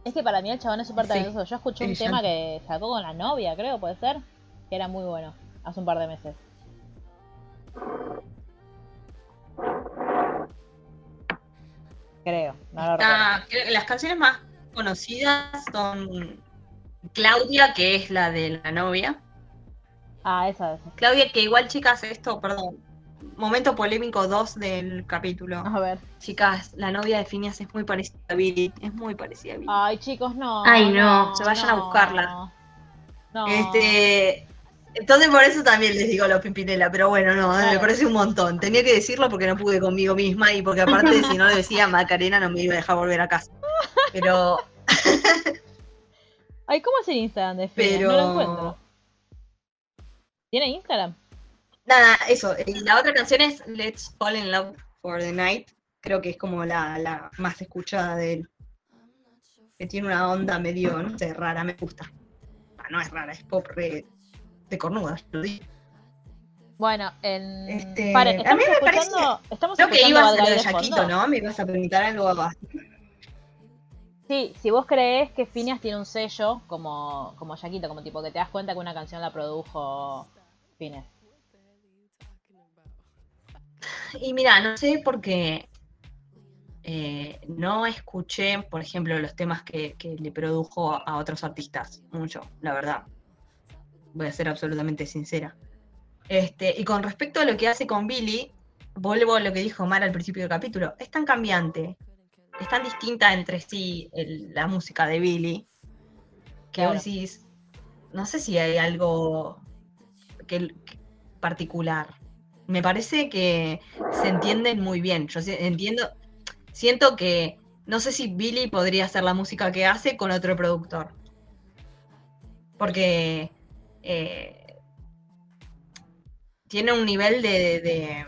Es que para mí el chabón es súper Sí, talentoso. Yo escuché un tema que sacó con la novia, creo, puede ser. Que era muy bueno. Hace un par de meses. Creo, no lo recuerdo. Creo que las canciones más conocidas son Claudia, que es la de la novia. Ah, esa, esa. Claudia, que igual, chicas, esto, perdón, momento polémico 2 del capítulo. A ver. Chicas, la novia de Phineas es muy parecida a Billy, es muy parecida a Billy. Ay, chicos, no. Ay, no. Se vayan a buscarla. No. Este, entonces por eso también les digo los Pimpinela, pero bueno, no, me parece un montón. Tenía que decirlo porque no pude conmigo misma y porque aparte si no lo decía Macarena no me iba a dejar volver a casa. Pero, Ay, ¿cómo es el Instagram de Phineas? pero No lo encuentro. ¿Tiene Instagram? Nada, eso. Y la otra canción es Let's Fall in Love for the Night. Creo que es como la, la más escuchada de él. Que tiene una onda medio, no sé, rara, me gusta. Ah, no es rara, es pop re- de cornuda, lo dije. Bueno, en... Este, Paren, a mí me estamos Creo que ibas a lo de Yaquito. ¿no? Me ibas a preguntar algo así. Sí, si vos creés que Phineas tiene un sello como, como Yaquito, como tipo que te das cuenta que una canción la produjo Phineas. Y mira, no sé porque eh, no escuché, por ejemplo, los temas que, que le produjo a otros artistas, mucho, la verdad. Voy a ser absolutamente sincera. Este, y con respecto a lo que hace con Billy, vuelvo a lo que dijo Mar al principio del capítulo, es tan cambiante, es tan distinta entre sí el- la música de Billy, que Claro. vos decís, no sé si hay algo que, que- particular. Me parece que se entienden muy bien. Yo entiendo, siento que no sé si Billy podría hacer la música que hace con otro productor. Porque eh, tiene un nivel de, de-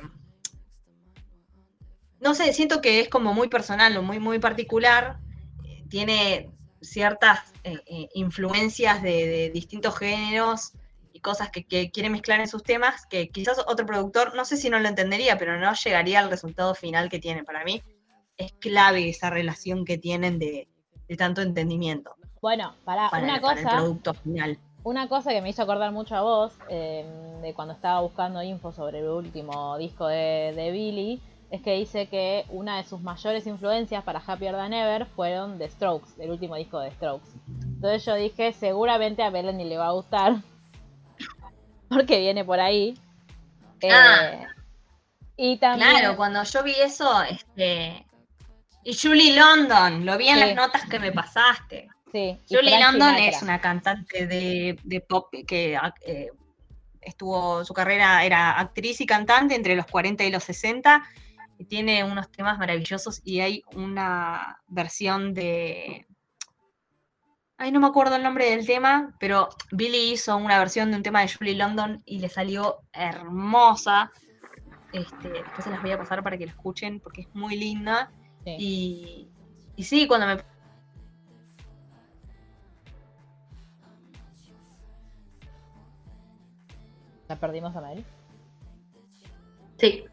No sé, siento que es como muy personal o muy, muy particular. Eh, Tiene ciertas eh, eh, influencias de, de distintos géneros y cosas que, que quiere mezclar en sus temas, que quizás otro productor, no sé si no lo entendería, pero no llegaría al resultado final que tiene. Para mí es clave esa relación que tienen de, de tanto entendimiento Bueno, para, para, una para el cosa, producto final. una cosa que me hizo acordar mucho a vos, eh, de cuando estaba buscando info sobre el último disco de, de Billy, es que dice que una de sus mayores influencias para Happier Than Ever fueron The Strokes, el último disco de Strokes. Entonces yo dije, seguramente a Melanie le va a gustar, porque viene por ahí. Eh, Ah. y también... Claro, cuando yo vi eso, este. Y Julie London, lo vi en Sí. las notas que me pasaste. Sí, Julie London Sinatra. es una cantante de, de pop que eh, estuvo, su carrera era actriz y cantante entre los 40 y los 60, y tiene unos temas maravillosos y hay una versión de... Ay, no me acuerdo el nombre del tema, pero Billy hizo una versión de un tema de Julie London y le salió hermosa. Este, después se las voy a pasar para que la escuchen porque es muy linda. Sí. Y, y sí, cuando me ¿La perdimos a Mel? Sí.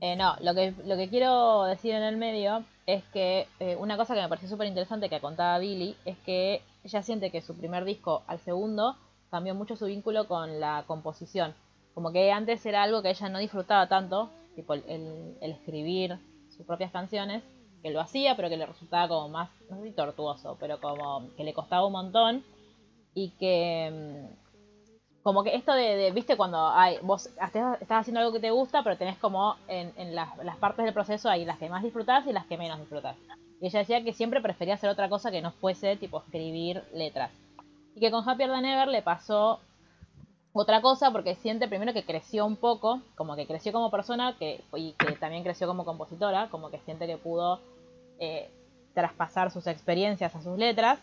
Eh, no, lo que, lo que quiero decir en el medio es que eh, una cosa que me pareció súper interesante que contaba Billy es que ella siente que su primer disco al segundo cambió mucho su vínculo con la composición. Como que antes era algo que ella no disfrutaba tanto, tipo el, el- escribir sus propias canciones, que lo hacía, pero que le resultaba como más, no sé si tortuoso, pero como que le costaba un montón y que mm, como que esto de, de, viste, cuando hay, vos estás, haciendo algo que te gusta, pero tenés como en, las partes del proceso hay las que más disfrutás y las que menos disfrutás. Y ella decía que siempre prefería hacer otra cosa que no fuese tipo escribir letras. Y que con Happier Than Ever le pasó otra cosa porque siente primero que creció un poco, como que creció como persona que, y que también creció como compositora, como que siente que pudo eh, traspasar sus experiencias a sus letras.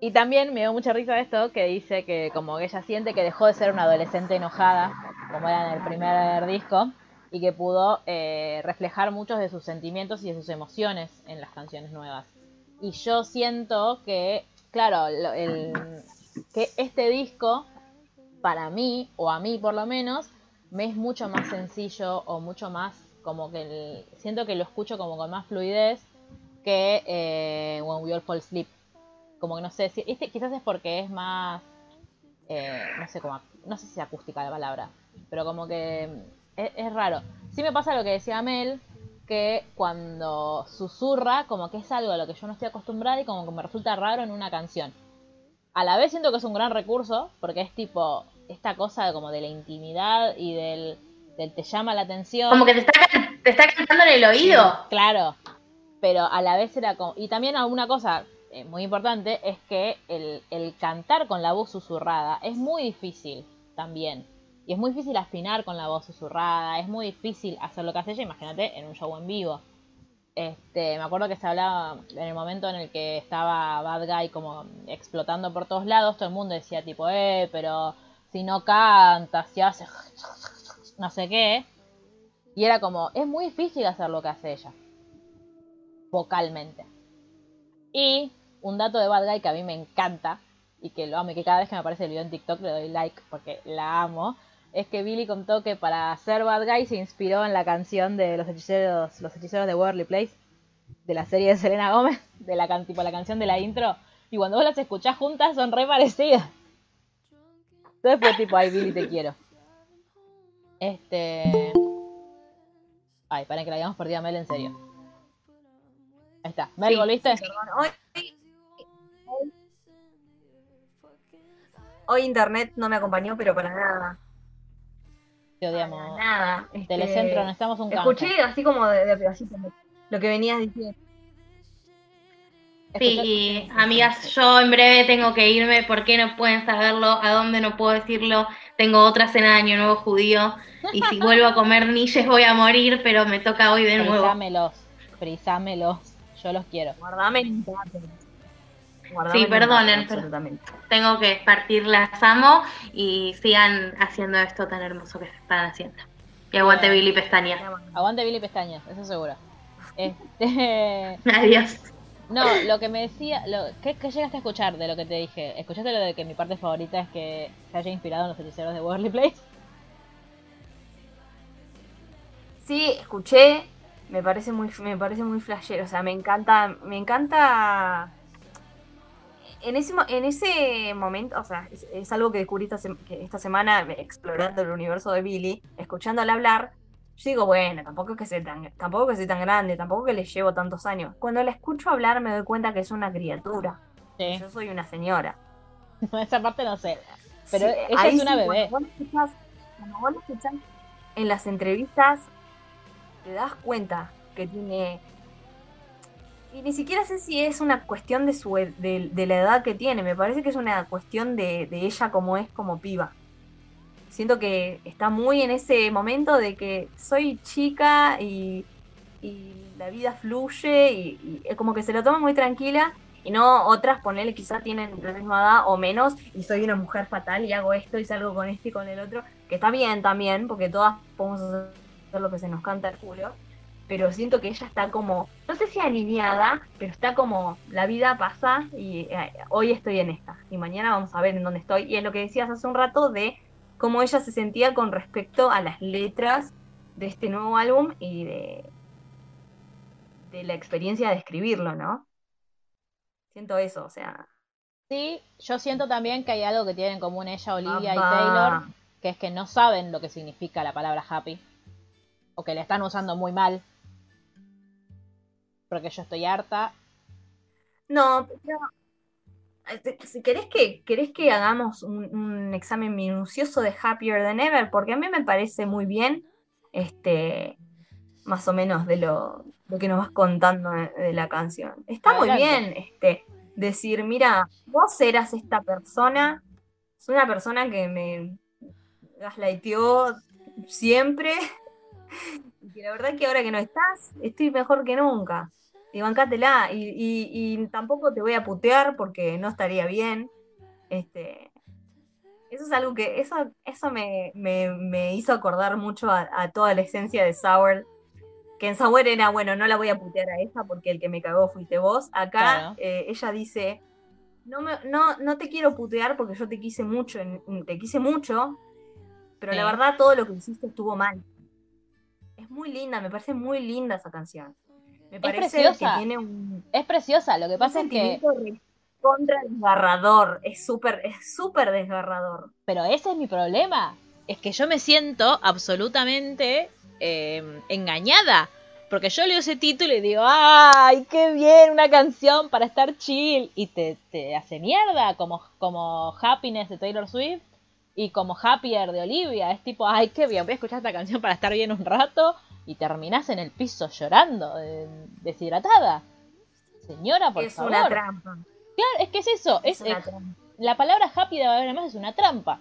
Y también me dio mucha risa esto que dice que como que ella siente que dejó de ser una adolescente enojada, como era en el primer disco, y que pudo eh, reflejar muchos de sus sentimientos y de sus emociones en las canciones nuevas. Y yo siento que, claro, el, que este disco, para mí, o a mí por lo menos, me es mucho más sencillo o mucho más como que el- siento que lo escucho como con más fluidez que eh, When We All Fall Asleep como que no sé, si, este quizás es porque es más, eh, no sé cómo, no sé si acústica la palabra, pero como que es, es raro. Sí me pasa lo que decía Mel, que cuando susurra, como que es algo a lo que yo no estoy acostumbrada y como que me resulta raro en una canción. A la vez siento que es un gran recurso, porque es tipo esta cosa como de la intimidad y del, del te llama la atención. Como que te está, te está cantando en el oído. Claro, pero a la vez era como... Y también alguna cosa eh, muy importante es que el, el cantar con la voz susurrada es muy difícil también. Y es muy difícil afinar con la voz susurrada, es muy difícil hacer lo que hace ella, imagínate, en un show en vivo. Este, me acuerdo que se hablaba en el momento en el que estaba Bad Guy como explotando por todos lados, todo el mundo decía tipo, eh, pero si no canta, si hace no sé qué. Y era como, es muy difícil hacer lo que hace ella. Vocalmente. Y un dato de Bad Guy que a mí me encanta y que lo amo y que cada vez que me aparece el video en TikTok le doy like porque la amo. Es que Billy contó que para hacer Bad Guy se inspiró en la canción de los hechiceros, los hechiceros de Worldly Place, de la serie de Selena Gómez, de la, can- tipo, la canción de la intro. Y cuando vos las escuchás juntas son re parecidas. Entonces fue tipo, ay Billy, te quiero. Este. Ay, para que la habíamos perdido a Mel en serio. Ahí está. Mel, Sí, ¿volviste? sí, perdón. Hoy internet no me acompañó, pero para nada. Te Para odiamos. nada. Este, Telecentro, necesitamos un canje. Escuché así como de, de pedacito lo que venías diciendo. Sí, amigas, yo en breve tengo que irme. ¿Por qué no pueden saberlo? ¿A dónde no puedo decirlo? Tengo otra cena de Año Nuevo judío. Y si vuelvo a comer niches voy a morir, pero me toca hoy de nuevo. Frisámelos. Frisámelos. Yo los quiero. Guardame en datos. Guardame Sí, en perdonen, pero-. Tengo que partir las amo y sigan haciendo esto tan hermoso que están haciendo. Y aguante. Billy Pestaña. Aguante Billy Pestañas, eso seguro. Este. Adiós. No, lo que me decía. Lo, ¿qué, qué llegaste a escuchar de lo que te dije? ¿Escuchaste lo de que mi parte favorita es que se haya inspirado en los hechiceros de Worldly Place? Sí, escuché, me parece muy, me parece muy flashero, o sea, me encanta, me encanta. En ese, en ese momento, o sea, es, es algo que descubrí esta, sem- que esta semana explorando el universo de Billy, escuchándola hablar, yo digo, bueno, tampoco es que sea tan, tampoco que sea tan grande, tampoco que le llevo tantos años. Cuando la escucho hablar me doy cuenta que es una criatura. Sí. Yo soy una señora. Esa parte no sé. Pero Sí, ella es una sí, bebé. Cuando vos, escuchás, cuando vos la escuchás en las entrevistas, te das cuenta que tiene. Y ni siquiera sé si es una cuestión de, su, de, de la edad que tiene, me parece que es una cuestión de, ella como es como piba. Siento que está muy en ese momento de que soy chica y, la vida fluye y, y como que se lo toma muy tranquila y no otras, ponele, quizá tienen la misma edad o menos, y soy una mujer fatal y hago esto y salgo con este y con el otro, que está bien también, porque todas podemos hacer lo que se nos canta el culo, pero siento que ella está como, no sé si alineada, pero está como, la vida pasa y eh, hoy estoy en esta, y mañana vamos a ver en dónde estoy, y es lo que decías hace un rato de cómo ella se sentía con respecto a las letras de este nuevo álbum y de, de la experiencia de escribirlo, ¿no? Siento eso, o sea. Sí, yo siento también que hay algo que tienen en común ella, Olivia y. Taylor, que es que no saben lo que significa la palabra happy. O que la están usando muy mal. Porque yo estoy harta. No, pero eh, si querés que, querés que hagamos un, un examen minucioso de Happier Than Ever, porque a mí me parece muy bien, este, más o menos de lo, lo que nos vas contando de, de la canción. Está muy bien, este, decir, mira, vos eras esta persona, es una persona que me gaslighteó siempre, y que la verdad es que ahora que no estás, estoy mejor que nunca y bancátela. Y, y, y tampoco te voy a putear porque no estaría bien. Este, eso es algo que, eso, eso me, me, me hizo acordar mucho a, a toda la esencia de Sour. Que en Sour era, bueno, no la voy a putear a ella porque el que me cagó fuiste vos. Acá Claro. eh, ella dice, no, me, no, no te quiero putear porque yo te quise mucho, te quise mucho, pero la verdad todo lo que hiciste estuvo mal. Es muy linda, me parece muy linda esa canción. Me parece preciosa. que tiene un, Es preciosa, lo que pasa es que. contra desgarrador. Es súper, es súper desgarrador. Pero ese es mi problema. Es que yo me siento absolutamente eh, engañada. Porque yo leo ese título y digo, ¡ay, qué bien! Una canción para estar chill. Y te, te hace mierda, como, como Happiness de Taylor Swift y como Happier de Olivia. Es tipo, ¡ay, qué bien! Voy a escuchar esta canción para estar bien un rato. Y terminás en el piso llorando, eh, deshidratada. Señora, por es favor. una trampa. Claro, es que es eso. Es, Es, una es- trampa. la palabra happy de además es una trampa.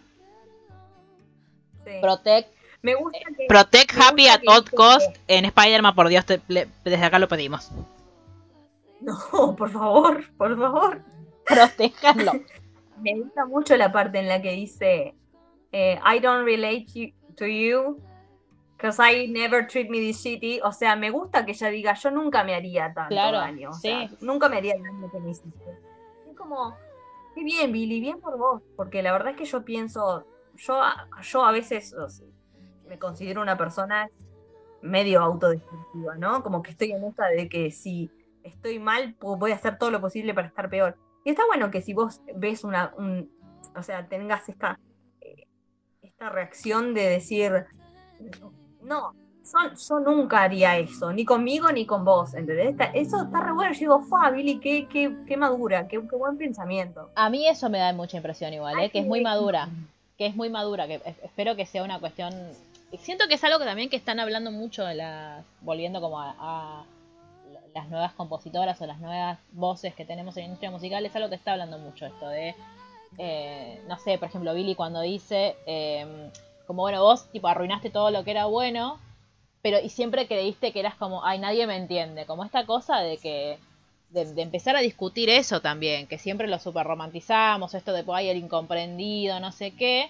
sí. Protect. Me gusta que. Protect me Happy gusta at all cost en Spider-Man, por Dios, te- le- desde acá lo pedimos. No, por favor, por favor. Protéjanlo. Me gusta mucho la parte en la que dice. Eh, I don't relate you- to you because I never treat me this shitty. O sea, me gusta que ella diga, yo nunca me haría tanto Claro, daño. O sea, sí. nunca me haría el daño que me hiciste. Es como, qué bien, Billy, bien por vos. Porque la verdad es que yo pienso, yo, yo a veces o sea, me considero una persona medio autodestructiva, ¿no? Como que estoy en esta de que si estoy mal, pu- voy a hacer todo lo posible para estar peor. Y está bueno que si vos ves una, un, o sea, tengas esta, esta reacción de decir, no, yo, yo nunca haría eso, ni conmigo ni con vos, ¿entendés? Está- eso está re bueno. Yo digo, fa, Billy, qué, qué, qué madura, qué, qué buen pensamiento. A mí eso me da mucha impresión igual, ¿eh? que es muy madura. Que es muy madura, que es- espero que sea una cuestión... Siento que es algo que también que están hablando mucho de las... Volviendo como a, a las nuevas compositoras o las nuevas voces que tenemos en la industria musical, es algo que está hablando mucho esto de... eh, no sé, por ejemplo, Billy cuando dice... eh, como bueno, vos tipo arruinaste todo lo que era bueno, pero y siempre creíste que eras como, ay, nadie me entiende. Como esta cosa de que de, empezar a discutir eso también, que siempre lo super romantizamos, esto de ay, el incomprendido, no sé qué.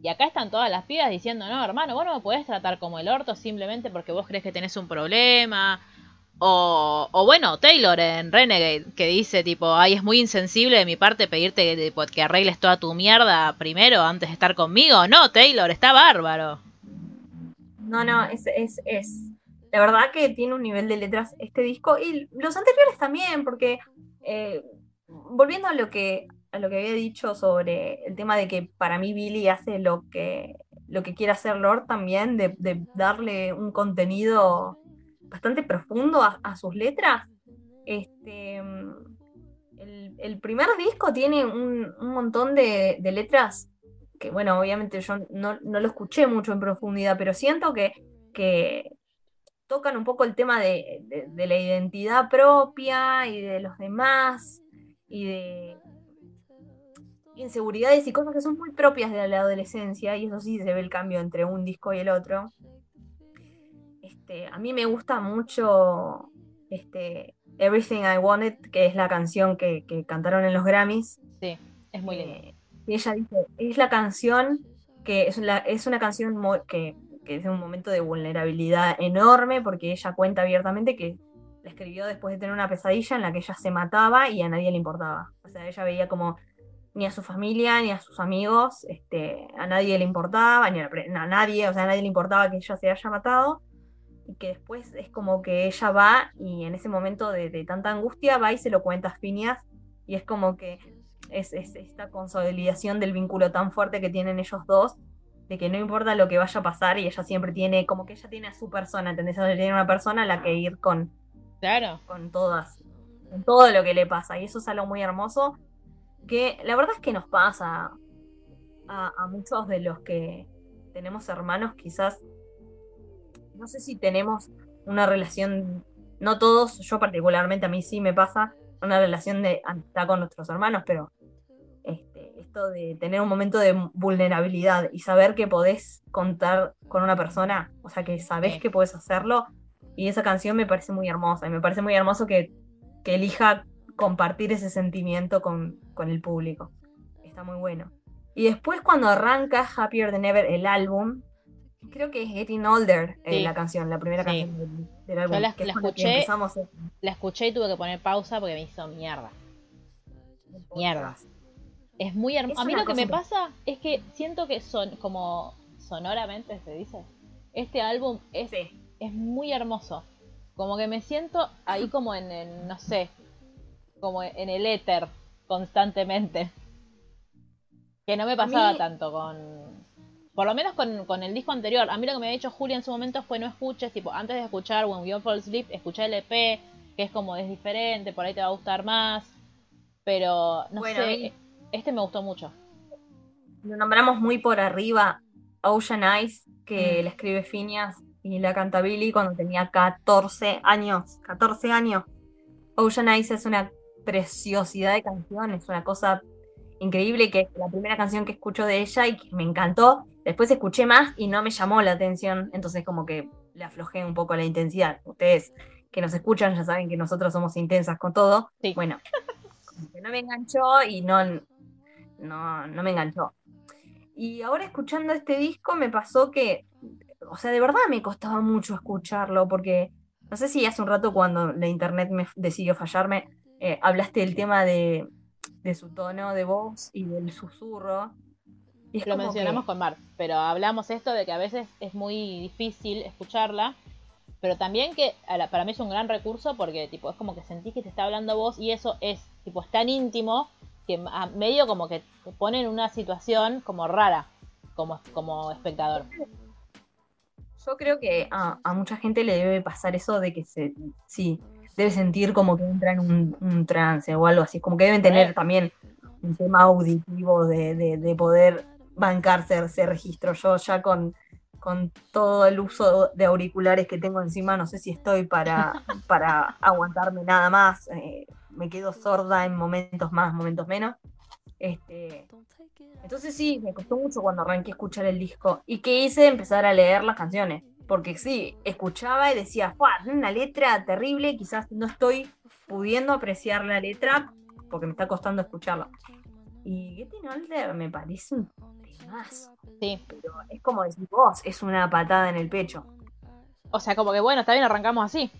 Y acá están todas las pibas diciendo, no, hermano, vos no me podés tratar como el orto simplemente porque vos crees que tenés un problema. O, o bueno, Taylor en Renegade, que dice tipo, ay, es muy insensible de mi parte pedirte que, arregles toda tu mierda primero antes de estar conmigo. No, Taylor, está bárbaro. No, no, es, es, es. La verdad que tiene un nivel de letras este disco y los anteriores también, porque eh, volviendo a lo que a lo que había dicho sobre el tema de que para mí Billy hace lo que lo que quiere hacer Lord también, de, de darle un contenido bastante profundo a, sus letras. Este, mm, el, primer disco tiene un, montón de, letras que bueno, obviamente yo no, lo escuché mucho en profundidad, pero siento que, tocan un poco el tema de la identidad propia y de los demás y de inseguridades y cosas que son muy propias de la adolescencia, y eso sí se ve el cambio entre un disco y el otro. Este, a mí me gusta mucho este, Everything I Wanted, que es la canción que, que cantaron en los Grammys. Sí, es muy lindo. Eh, y ella dice, es la canción que es, la- es una canción que, que es un momento de vulnerabilidad enorme, porque ella cuenta abiertamente que la escribió después de tener una pesadilla en la que ella se mataba y a nadie le importaba. O sea, ella veía como ni a su familia, ni a sus amigos, este, a nadie le importaba, ni a, a nadie, o sea, a nadie le importaba que ella se haya matado. Y que después es como que ella va y en ese momento de, de tanta angustia va y se lo cuenta a Phineas y es como que es, es esta consolidación del vínculo tan fuerte que tienen ellos dos, de que no importa lo que vaya a pasar y ella siempre tiene, como que ella tiene a su persona, ¿entendés? Ella tiene una persona a la que ir con, Claro. con todas, con todo lo que le pasa. Y eso es algo muy hermoso, que la verdad es que nos pasa a, a muchos de los que tenemos hermanos, quizás, no sé si tenemos una relación, no todos, yo particularmente a mí sí me pasa, una relación de amistad con nuestros hermanos, pero este, esto de tener un momento de vulnerabilidad y saber que podés contar con una persona, o sea, que sabés que podés hacerlo, y esa canción me parece muy hermosa, y me parece muy hermoso que, que elija compartir ese sentimiento con, con el público. Está muy bueno. Y después cuando arranca Happier Than Ever, el álbum, creo que es Getting Older eh, Sí. la canción, la primera Sí. canción del, del álbum. la- que la escuché. empezamos el- La escuché y tuve que poner pausa porque me hizo mierda. el Mierda. Es muy hermoso. A mí lo que me pasa es que siento que son como sonoramente se dice. Este álbum es, Sí. es muy hermoso. Como que me siento ahí como en, en, no sé, como en el éter constantemente. Que no me pasaba mí- tanto con... Por lo menos con, con el disco anterior. A mí lo que me había dicho Julia en su momento fue no escuches, tipo, antes de escuchar When We All Fall Asleep, escuché el EP, que es como es diferente, por ahí te va a gustar más. Pero, no Bueno, sé, este me gustó mucho. Lo nombramos muy por arriba Ocean Eyes, que Mm. la escribe Phineas y la canta Billy cuando tenía 14 años. 14 años. Ocean Eyes es una preciosidad de canción, es una cosa increíble que es la primera canción que escucho de ella y que me encantó. Después escuché más y no me llamó la atención, entonces como que le aflojé un poco la intensidad. Ustedes que nos escuchan ya saben que nosotros somos intensas con todo. Sí. Bueno, como que no me enganchó y no, no, no me enganchó. Y ahora escuchando este disco me pasó que, o sea, de verdad me costaba mucho escucharlo porque, no sé si hace un rato cuando la internet me decidió fallarme, eh, hablaste del tema de, de su tono de voz y del susurro. Y Lo mencionamos que- con Mar, pero hablamos esto de que a veces es muy difícil escucharla, pero también que la- para mí es un gran recurso porque tipo es como que sentís que te está hablando vos y eso es tipo es tan íntimo que a medio como que te pone en una situación como rara como, como espectador. Yo creo que a, a mucha gente le debe pasar eso de que se, sí, debe sentir como que entra en un, un trance o algo así, como que deben tener también un tema auditivo de, de- de poder bancarse ese registro. Yo ya con, con todo el uso de auriculares que tengo encima, no sé si estoy para, para aguantarme nada más. eh, me quedo sorda en momentos más, momentos menos. Este, entonces sí, me costó mucho cuando arranqué a escuchar el disco. ¿Y qué hice? Empezar a leer las canciones. Porque sí, escuchaba y decía, una letra terrible, quizás no estoy pudiendo apreciar la letra porque me está costando escucharla. Y Getting Older me parece un temazo. Sí. Pero es como decir vos, es una patada en el pecho. O sea, como que bueno, está bien, arrancamos así.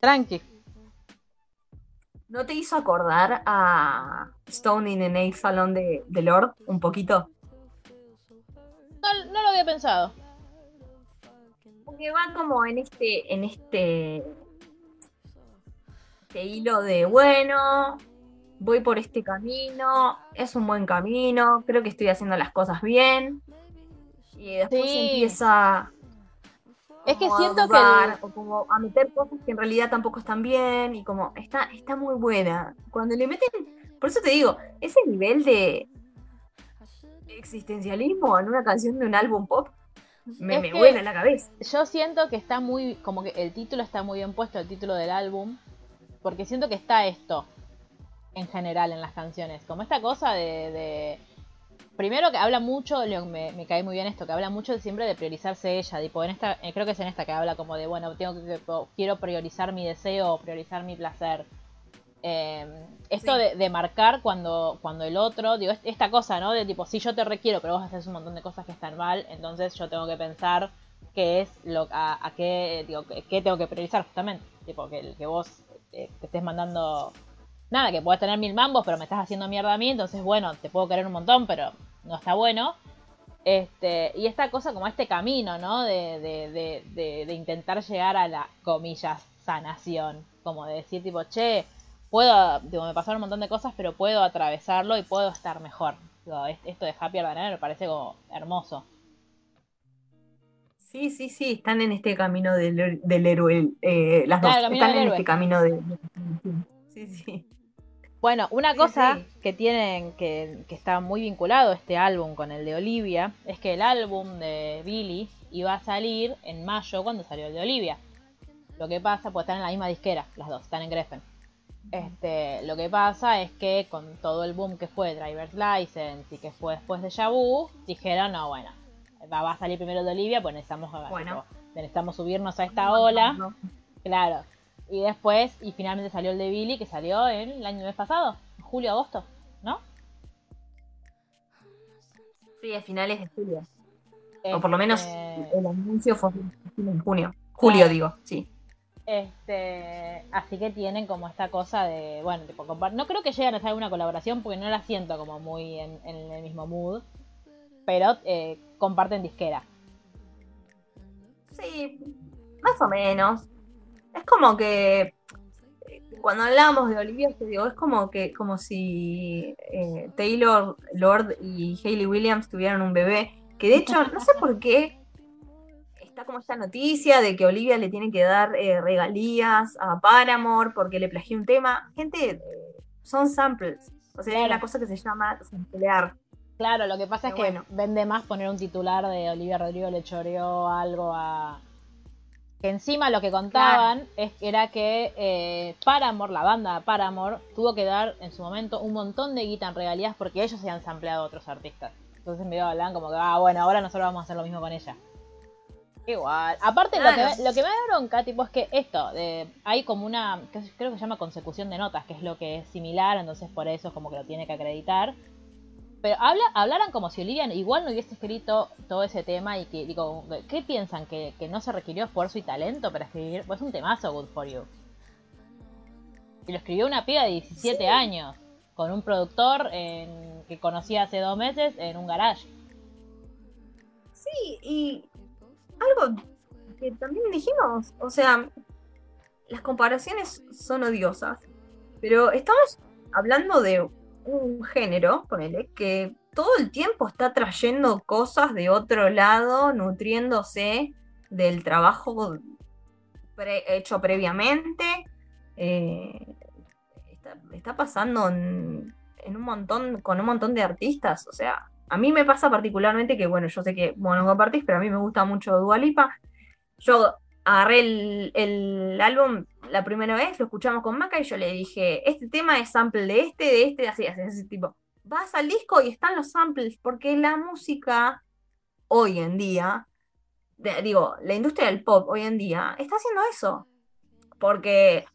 Tranqui. ¿No te hizo acordar a Stone in the Nail Salon de, de Lord un poquito? No, no lo había pensado. Porque va como en este, en este, este hilo de bueno, voy por este camino, es un buen camino, creo que estoy haciendo las cosas bien. Y después Sí. empieza Es que siento que el- o como a meter cosas que en realidad tampoco están bien y como está, está muy buena. Cuando le meten, por eso te digo, ese nivel de existencialismo en una canción de un álbum pop me, me vuela la cabeza. Yo siento que está muy, como que el título está muy bien puesto, el título del álbum, porque siento que está esto en general en las canciones, como esta cosa de, de- primero que habla mucho, me, me cae muy bien esto, que habla mucho siempre de priorizarse ella, tipo en esta, eh, creo que es en esta que habla como de, bueno, tengo que, quiero priorizar mi deseo o priorizar mi placer. Eh, esto Sí. de, de marcar cuando, cuando el otro, digo, es- esta cosa, ¿no? De tipo, si yo te requiero, pero vos haces un montón de cosas que están mal, entonces yo tengo que pensar qué es lo a, a qué, digo, qué qué tengo que priorizar justamente. Tipo, que, que vos eh, te estés mandando nada, que puedes tener mil mambos, pero me estás haciendo mierda a mí, entonces bueno, te puedo querer un montón, pero no está bueno. Este, y esta cosa como este camino, ¿no? De, de, de, de, intentar llegar a la, comillas, sanación. Como de decir, tipo, che, puedo, digo, me pasaron un montón de cosas, pero puedo atravesarlo y puedo estar mejor. Digo, esto de Happier Ever me parece como hermoso. Sí, sí, sí, están en este camino del, del héroe, eh, las Claro, dos, están en héroe. este camino de- Sí, sí. Bueno, una cosa sí. que tienen, que, que está muy vinculado este álbum con el de Olivia, es que el álbum de Billy iba a salir en mayo cuando salió el de Olivia. Lo que pasa, pues están en la misma disquera, las dos, están en Greffen. Este, lo que pasa es que con todo el boom que fue Driver's License y que fue después de Yabu, dijeron, no, bueno, va, va a salir primero el de Olivia, pues necesitamos, Bueno. tipo, necesitamos subirnos a esta ola. Claro. Y después, y finalmente salió el de Billy, que salió en el año mes pasado, en julio, agosto, ¿no? Sí, a finales de julio. O por lo menos Este, el anuncio fue en junio. Julio, digo, sí. Este, así que tienen como esta cosa de, bueno, tipo, no creo que lleguen a hacer una colaboración porque no la siento como muy en, en el mismo mood, pero eh, comparten disquera. Sí, más o menos. Es como que eh, cuando hablamos de Olivia, te digo, es como que como si eh, Taylor Lord y Hayley Williams tuvieran un bebé. Que de hecho, no sé por qué está como esta noticia de que Olivia le tiene que dar eh, regalías a Paramore porque le plagió un tema. Gente, eh, son samples. O sea, hay una cosa que se llama samplear. Claro, lo que pasa es que bueno. vende más poner un titular de Olivia Rodrigo le choreó algo a. Que encima lo que contaban es, era que eh, Paramore, la banda Paramore, tuvo que dar en su momento un montón de guita en regalías porque ellos se han sampleado a otros artistas. Entonces me hablan como que, ah, bueno, ahora nosotros vamos a hacer lo mismo con ella. Igual. Aparte, lo, Claro. que, me- lo que me da bronca, tipo, es que esto, de, hay como una, creo que se llama consecución de notas, que es lo que es similar, entonces por eso es como que lo tiene que acreditar. Pero habla, hablaran como si Olivia igual no hubiese escrito todo ese tema y que, digo, ¿qué piensan? ¿Que, que no se requirió esfuerzo y talento para escribir? Pues es un temazo Good For You. Y lo escribió una piba de 17 Sí. años, con un productor en- que conocía hace dos meses en un garage. Sí, y algo que también dijimos, o sea, las comparaciones son odiosas, pero estamos hablando de un género, ponele, que todo el tiempo está trayendo cosas de otro lado, nutriéndose del trabajo hecho previamente. eh, está, está pasando en, un montón, con un montón de artistas, o sea, a mí me pasa particularmente que, bueno, yo sé que vos no compartís, pero a mí me gusta mucho Dua Lipa. Yo agarré el álbum la primera vez, lo escuchamos con Maca y yo le dije, este tema es sample de este, de este, así, así, así, tipo. Vas al disco y están los samples, porque la música hoy en día, digo, la industria del pop hoy en día está haciendo eso. Porque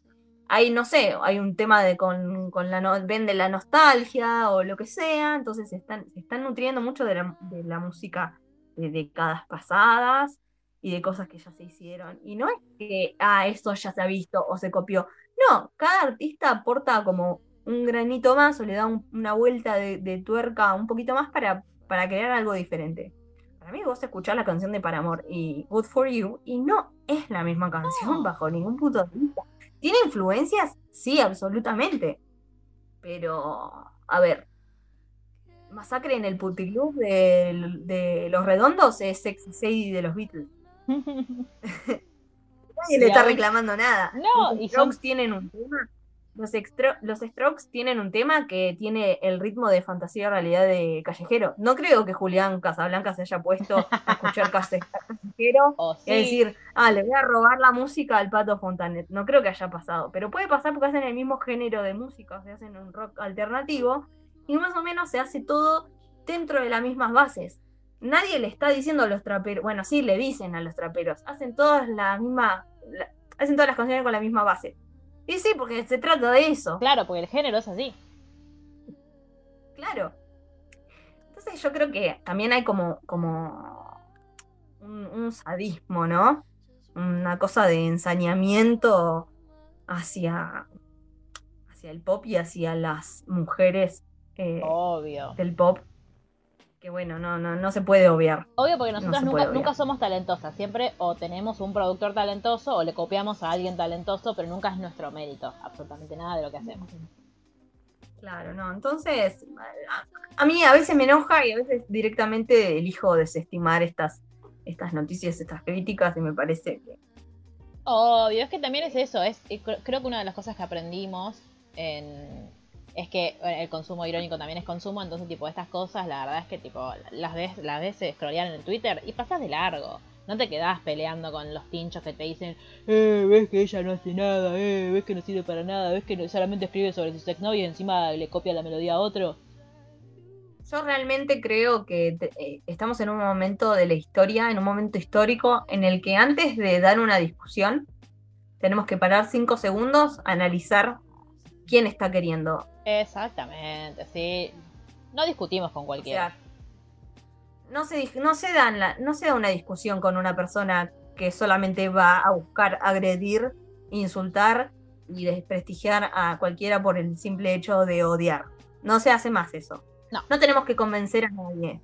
hay, no sé, hay un tema de con, con la no- vende la nostalgia o lo que sea, entonces se están, están nutriendo mucho de la música de décadas pasadas y de cosas que ya se hicieron. Y no es que, ah, eso ya se ha visto o se copió. No, cada artista aporta como un granito más o le da un- una vuelta de, de tuerca un poquito más para, para crear algo diferente. Para mí vos escuchás la canción de Paramore y Good For You y no es la misma canción bajo ningún punto de vista. ¿Tiene influencias? Sí, absolutamente. Pero, a ver, Masacre en el Puticlub de, de Los Redondos es Sexy Sadie de los Beatles. Nadie le está reclamando nada. No, los y Strokes son- tienen un tema. Los, los Strokes tienen un tema que tiene el ritmo de fantasía realidad de callejero. No creo que Julián Casablanca se haya puesto a escuchar callejero O y sí, a decir, ah, le voy a robar la música al Pato Fontanet. No creo que haya pasado, pero puede pasar porque hacen el mismo género de música, o sea, hacen un rock alternativo y más o menos se hace todo dentro de las mismas bases. Nadie le está diciendo a los traperos, bueno, sí le dicen a los traperos, hacen todas la misma, la- hacen todas las canciones con la misma base. Y sí, porque se trata de eso, claro, porque el género es así. claro. Entonces yo creo que también hay como, como un, un sadismo, ¿no? Una cosa de ensañamiento hacia, hacia el pop y hacia las mujeres eh, Obvio. del pop. Que bueno, no, no, no se puede obviar. Obvio porque No nosotros nunca, somos talentosas. Siempre o tenemos un productor talentoso o le copiamos a alguien talentoso, pero nunca es nuestro mérito. Absolutamente nada de lo que hacemos. Claro, no. Entonces, a, a mí a veces me enoja y a veces directamente elijo desestimar estas, estas noticias, estas críticas y me parece que Obvio, es que también es eso. Es, cre- creo que una de las cosas que aprendimos en- es que bueno, el consumo irónico también es consumo, entonces tipo estas cosas, la verdad es que tipo las ves, las ves scrollear en el Twitter y pasas de largo. No te quedás peleando con los tinchos que te dicen, eh, ves que ella no hace nada, eh, ves que no sirve para nada, ves que solamente escribe sobre sus exnovios y encima le copia la melodía a otro. yo realmente creo que eh, estamos en un momento de la historia, en un momento histórico en el que antes de dar una discusión tenemos que parar cinco segundos, analizar quién está queriendo Exactamente, sí. No discutimos con O cualquiera. sea, no se, no, se dan la- no se da una discusión con una persona que solamente va a buscar agredir, insultar y desprestigiar a cualquiera por el simple hecho de odiar. No se hace más eso. No. tenemos que convencer a nadie.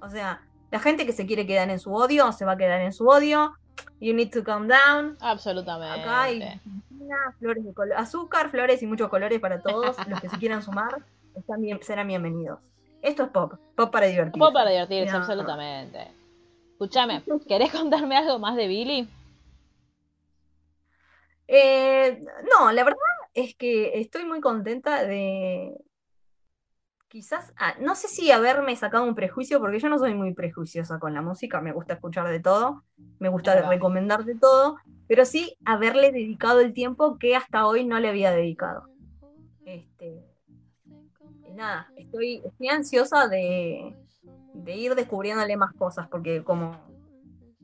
O sea, la gente que se quiere quedar en su odio, se va a quedar en su odio. You need to calm down. Absolutamente. Acá hay flores de azúcar, flores y muchos colores para todos. Los que se quieran sumar están bien, serán bienvenidos. Esto es pop, pop para divertirse. Pop para divertirse, No. absolutamente. Escúchame, ¿querés contarme algo más de Billy? Eh, no, la verdad es que estoy muy contenta de quizás, ah, no sé si haberme sacado un prejuicio, porque yo no soy muy prejuiciosa con la música, me gusta escuchar de todo, me gusta recomendar de todo, pero sí haberle dedicado el tiempo que hasta hoy no le había dedicado. Este, y nada, estoy, estoy ansiosa de, de ir descubriéndole más cosas, porque como,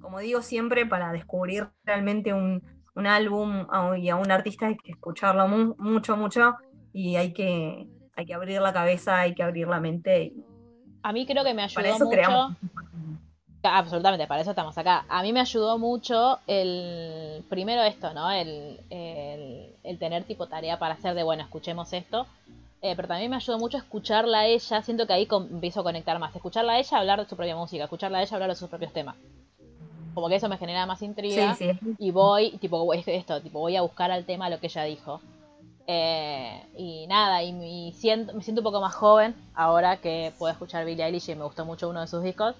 como digo siempre, para descubrir realmente un, un álbum y a un artista hay que escucharlo mu- mucho, mucho, y hay que, hay que abrir la cabeza, hay que abrir la mente y, A mí creo que me ayudó Para eso mucho. creamos. Absolutamente, para eso estamos acá. A mí me ayudó mucho el. Primero esto, ¿no? El, el, el tener tipo tarea para hacer de, bueno, escuchemos esto. Eh, pero también me ayudó mucho escucharla a ella. Siento que ahí empiezo a conectar más. Escucharla a ella hablar de su propia música. Escucharla a ella hablar de sus propios temas. Como que eso me genera más intriga. Sí, sí. Y voy, tipo, es- esto, tipo, voy a buscar al tema lo que ella dijo. Eh, y nada, y, y siento, me siento un poco más joven ahora que puedo escuchar Billie Eilish y me gustó mucho uno de sus discos.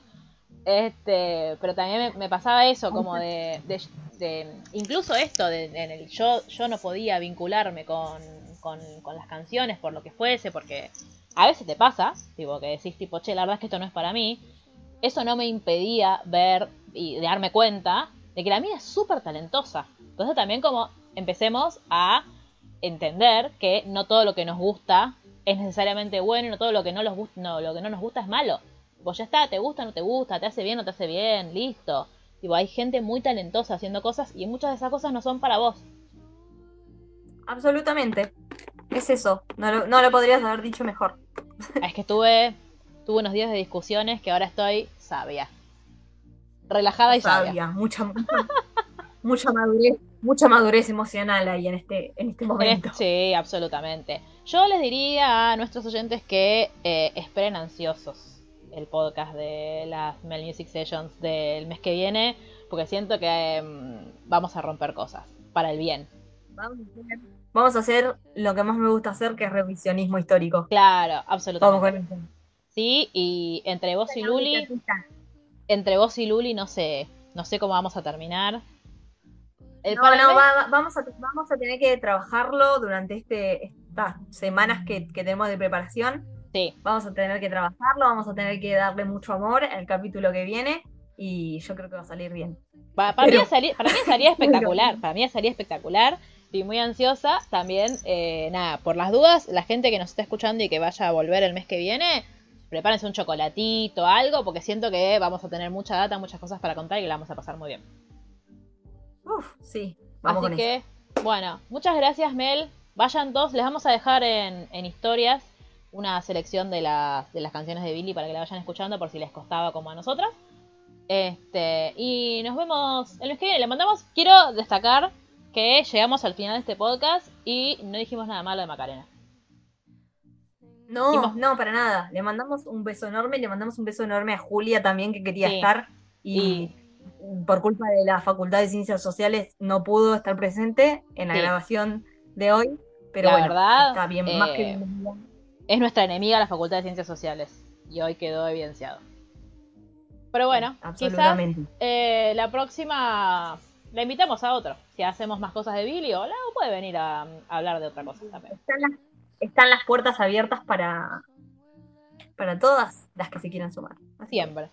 Este, pero también me, me pasaba eso, como de, de- de- incluso esto, de, en el yo, yo no podía vincularme con, con, con las canciones por lo que fuese, porque a veces te pasa, tipo que decís tipo, che, la verdad es que esto no es para mí. Eso no me impedía ver y darme cuenta de que la mina es súper talentosa. Entonces también como empecemos a entender que no todo lo que nos gusta es necesariamente bueno y no todo lo que no, los no, lo que no nos gusta es malo. Pues ya está, te gusta, no te gusta, te hace bien, no te hace bien, listo. Tipo, hay gente muy talentosa haciendo cosas y muchas de esas cosas no son para vos. Absolutamente. Es eso. No lo, no lo podrías haber dicho mejor. Es que tuve, tuve unos días de discusiones que ahora estoy sabia. Relajada y sabia. Sabia, mucha, mucha madurez, mucha madurez emocional ahí en este, en este En momento. sí, absolutamente. Yo les diría a nuestros oyentes que eh, esperen ansiosos el podcast de las Mel Music Sessions del mes que viene, porque siento que mm, vamos a romper cosas, para el bien. Vamos a hacer- Vamos a hacer lo que más me gusta hacer, que es revisionismo histórico. Claro, Vamos absolutamente. con eso. Sí, y entre vos y Luli, entre vos y Luli no sé, no sé cómo vamos a terminar. El No, para no, va- va- vamos, a, vamos a tener que trabajarlo durante este, estas semanas que, que tenemos de preparación. Sí, Vamos a tener que trabajarlo, vamos a tener que darle mucho amor al capítulo que viene y yo creo que va a salir bien. Pa- para, Pero- mí salía, para mí salía espectacular, para mí salía espectacular. Estoy muy ansiosa. También, eh, nada, por las dudas, la gente que nos está escuchando y que vaya a volver el mes que viene, prepárense un chocolatito, algo, porque siento que vamos a tener mucha data, muchas cosas para contar y que la vamos a pasar muy bien. Uf, sí, vamos Así con que, eso. bueno, muchas gracias, Mel. Vayan todos, les vamos a dejar en, en historias una selección de las, de las canciones de Billy para que la vayan escuchando por si les costaba como a nosotras. Este, y nos vemos el mes que viene. Le mandamos, quiero destacar que llegamos al final de este podcast y no dijimos nada malo de Macarena. No, no, para nada. Le mandamos un beso enorme, le mandamos un beso enorme a Julia también que quería Sí. estar y por culpa de la Facultad de Ciencias Sociales no pudo estar presente en la Sí. grabación de hoy, pero La bueno, verdad, está bien, más que eh. Es nuestra enemiga la Facultad de Ciencias Sociales y hoy quedó evidenciado. Pero bueno, quizás. Eh, la próxima la invitamos a otro. Si hacemos más cosas de Billy o puede venir a, a hablar de otra cosa también. Están las, están las puertas abiertas para, para todas las que se quieran sumar. Así Siempre.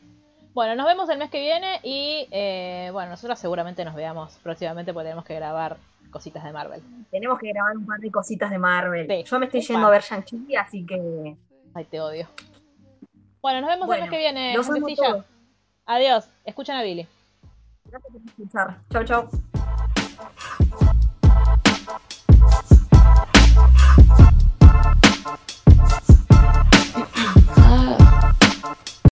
Bueno, nos vemos el mes que viene y eh, bueno, nosotros seguramente nos veamos próximamente porque tenemos que grabar cositas de Marvel. tenemos que grabar un par de cositas de Marvel. Sí, Yo me estoy yendo par. a ver Shang-Chi, así que Ay, te odio. Bueno, nos vemos Bueno, el mes que viene. los. Adiós. Escuchan a Billy. gracias por escuchar. Chau, chau.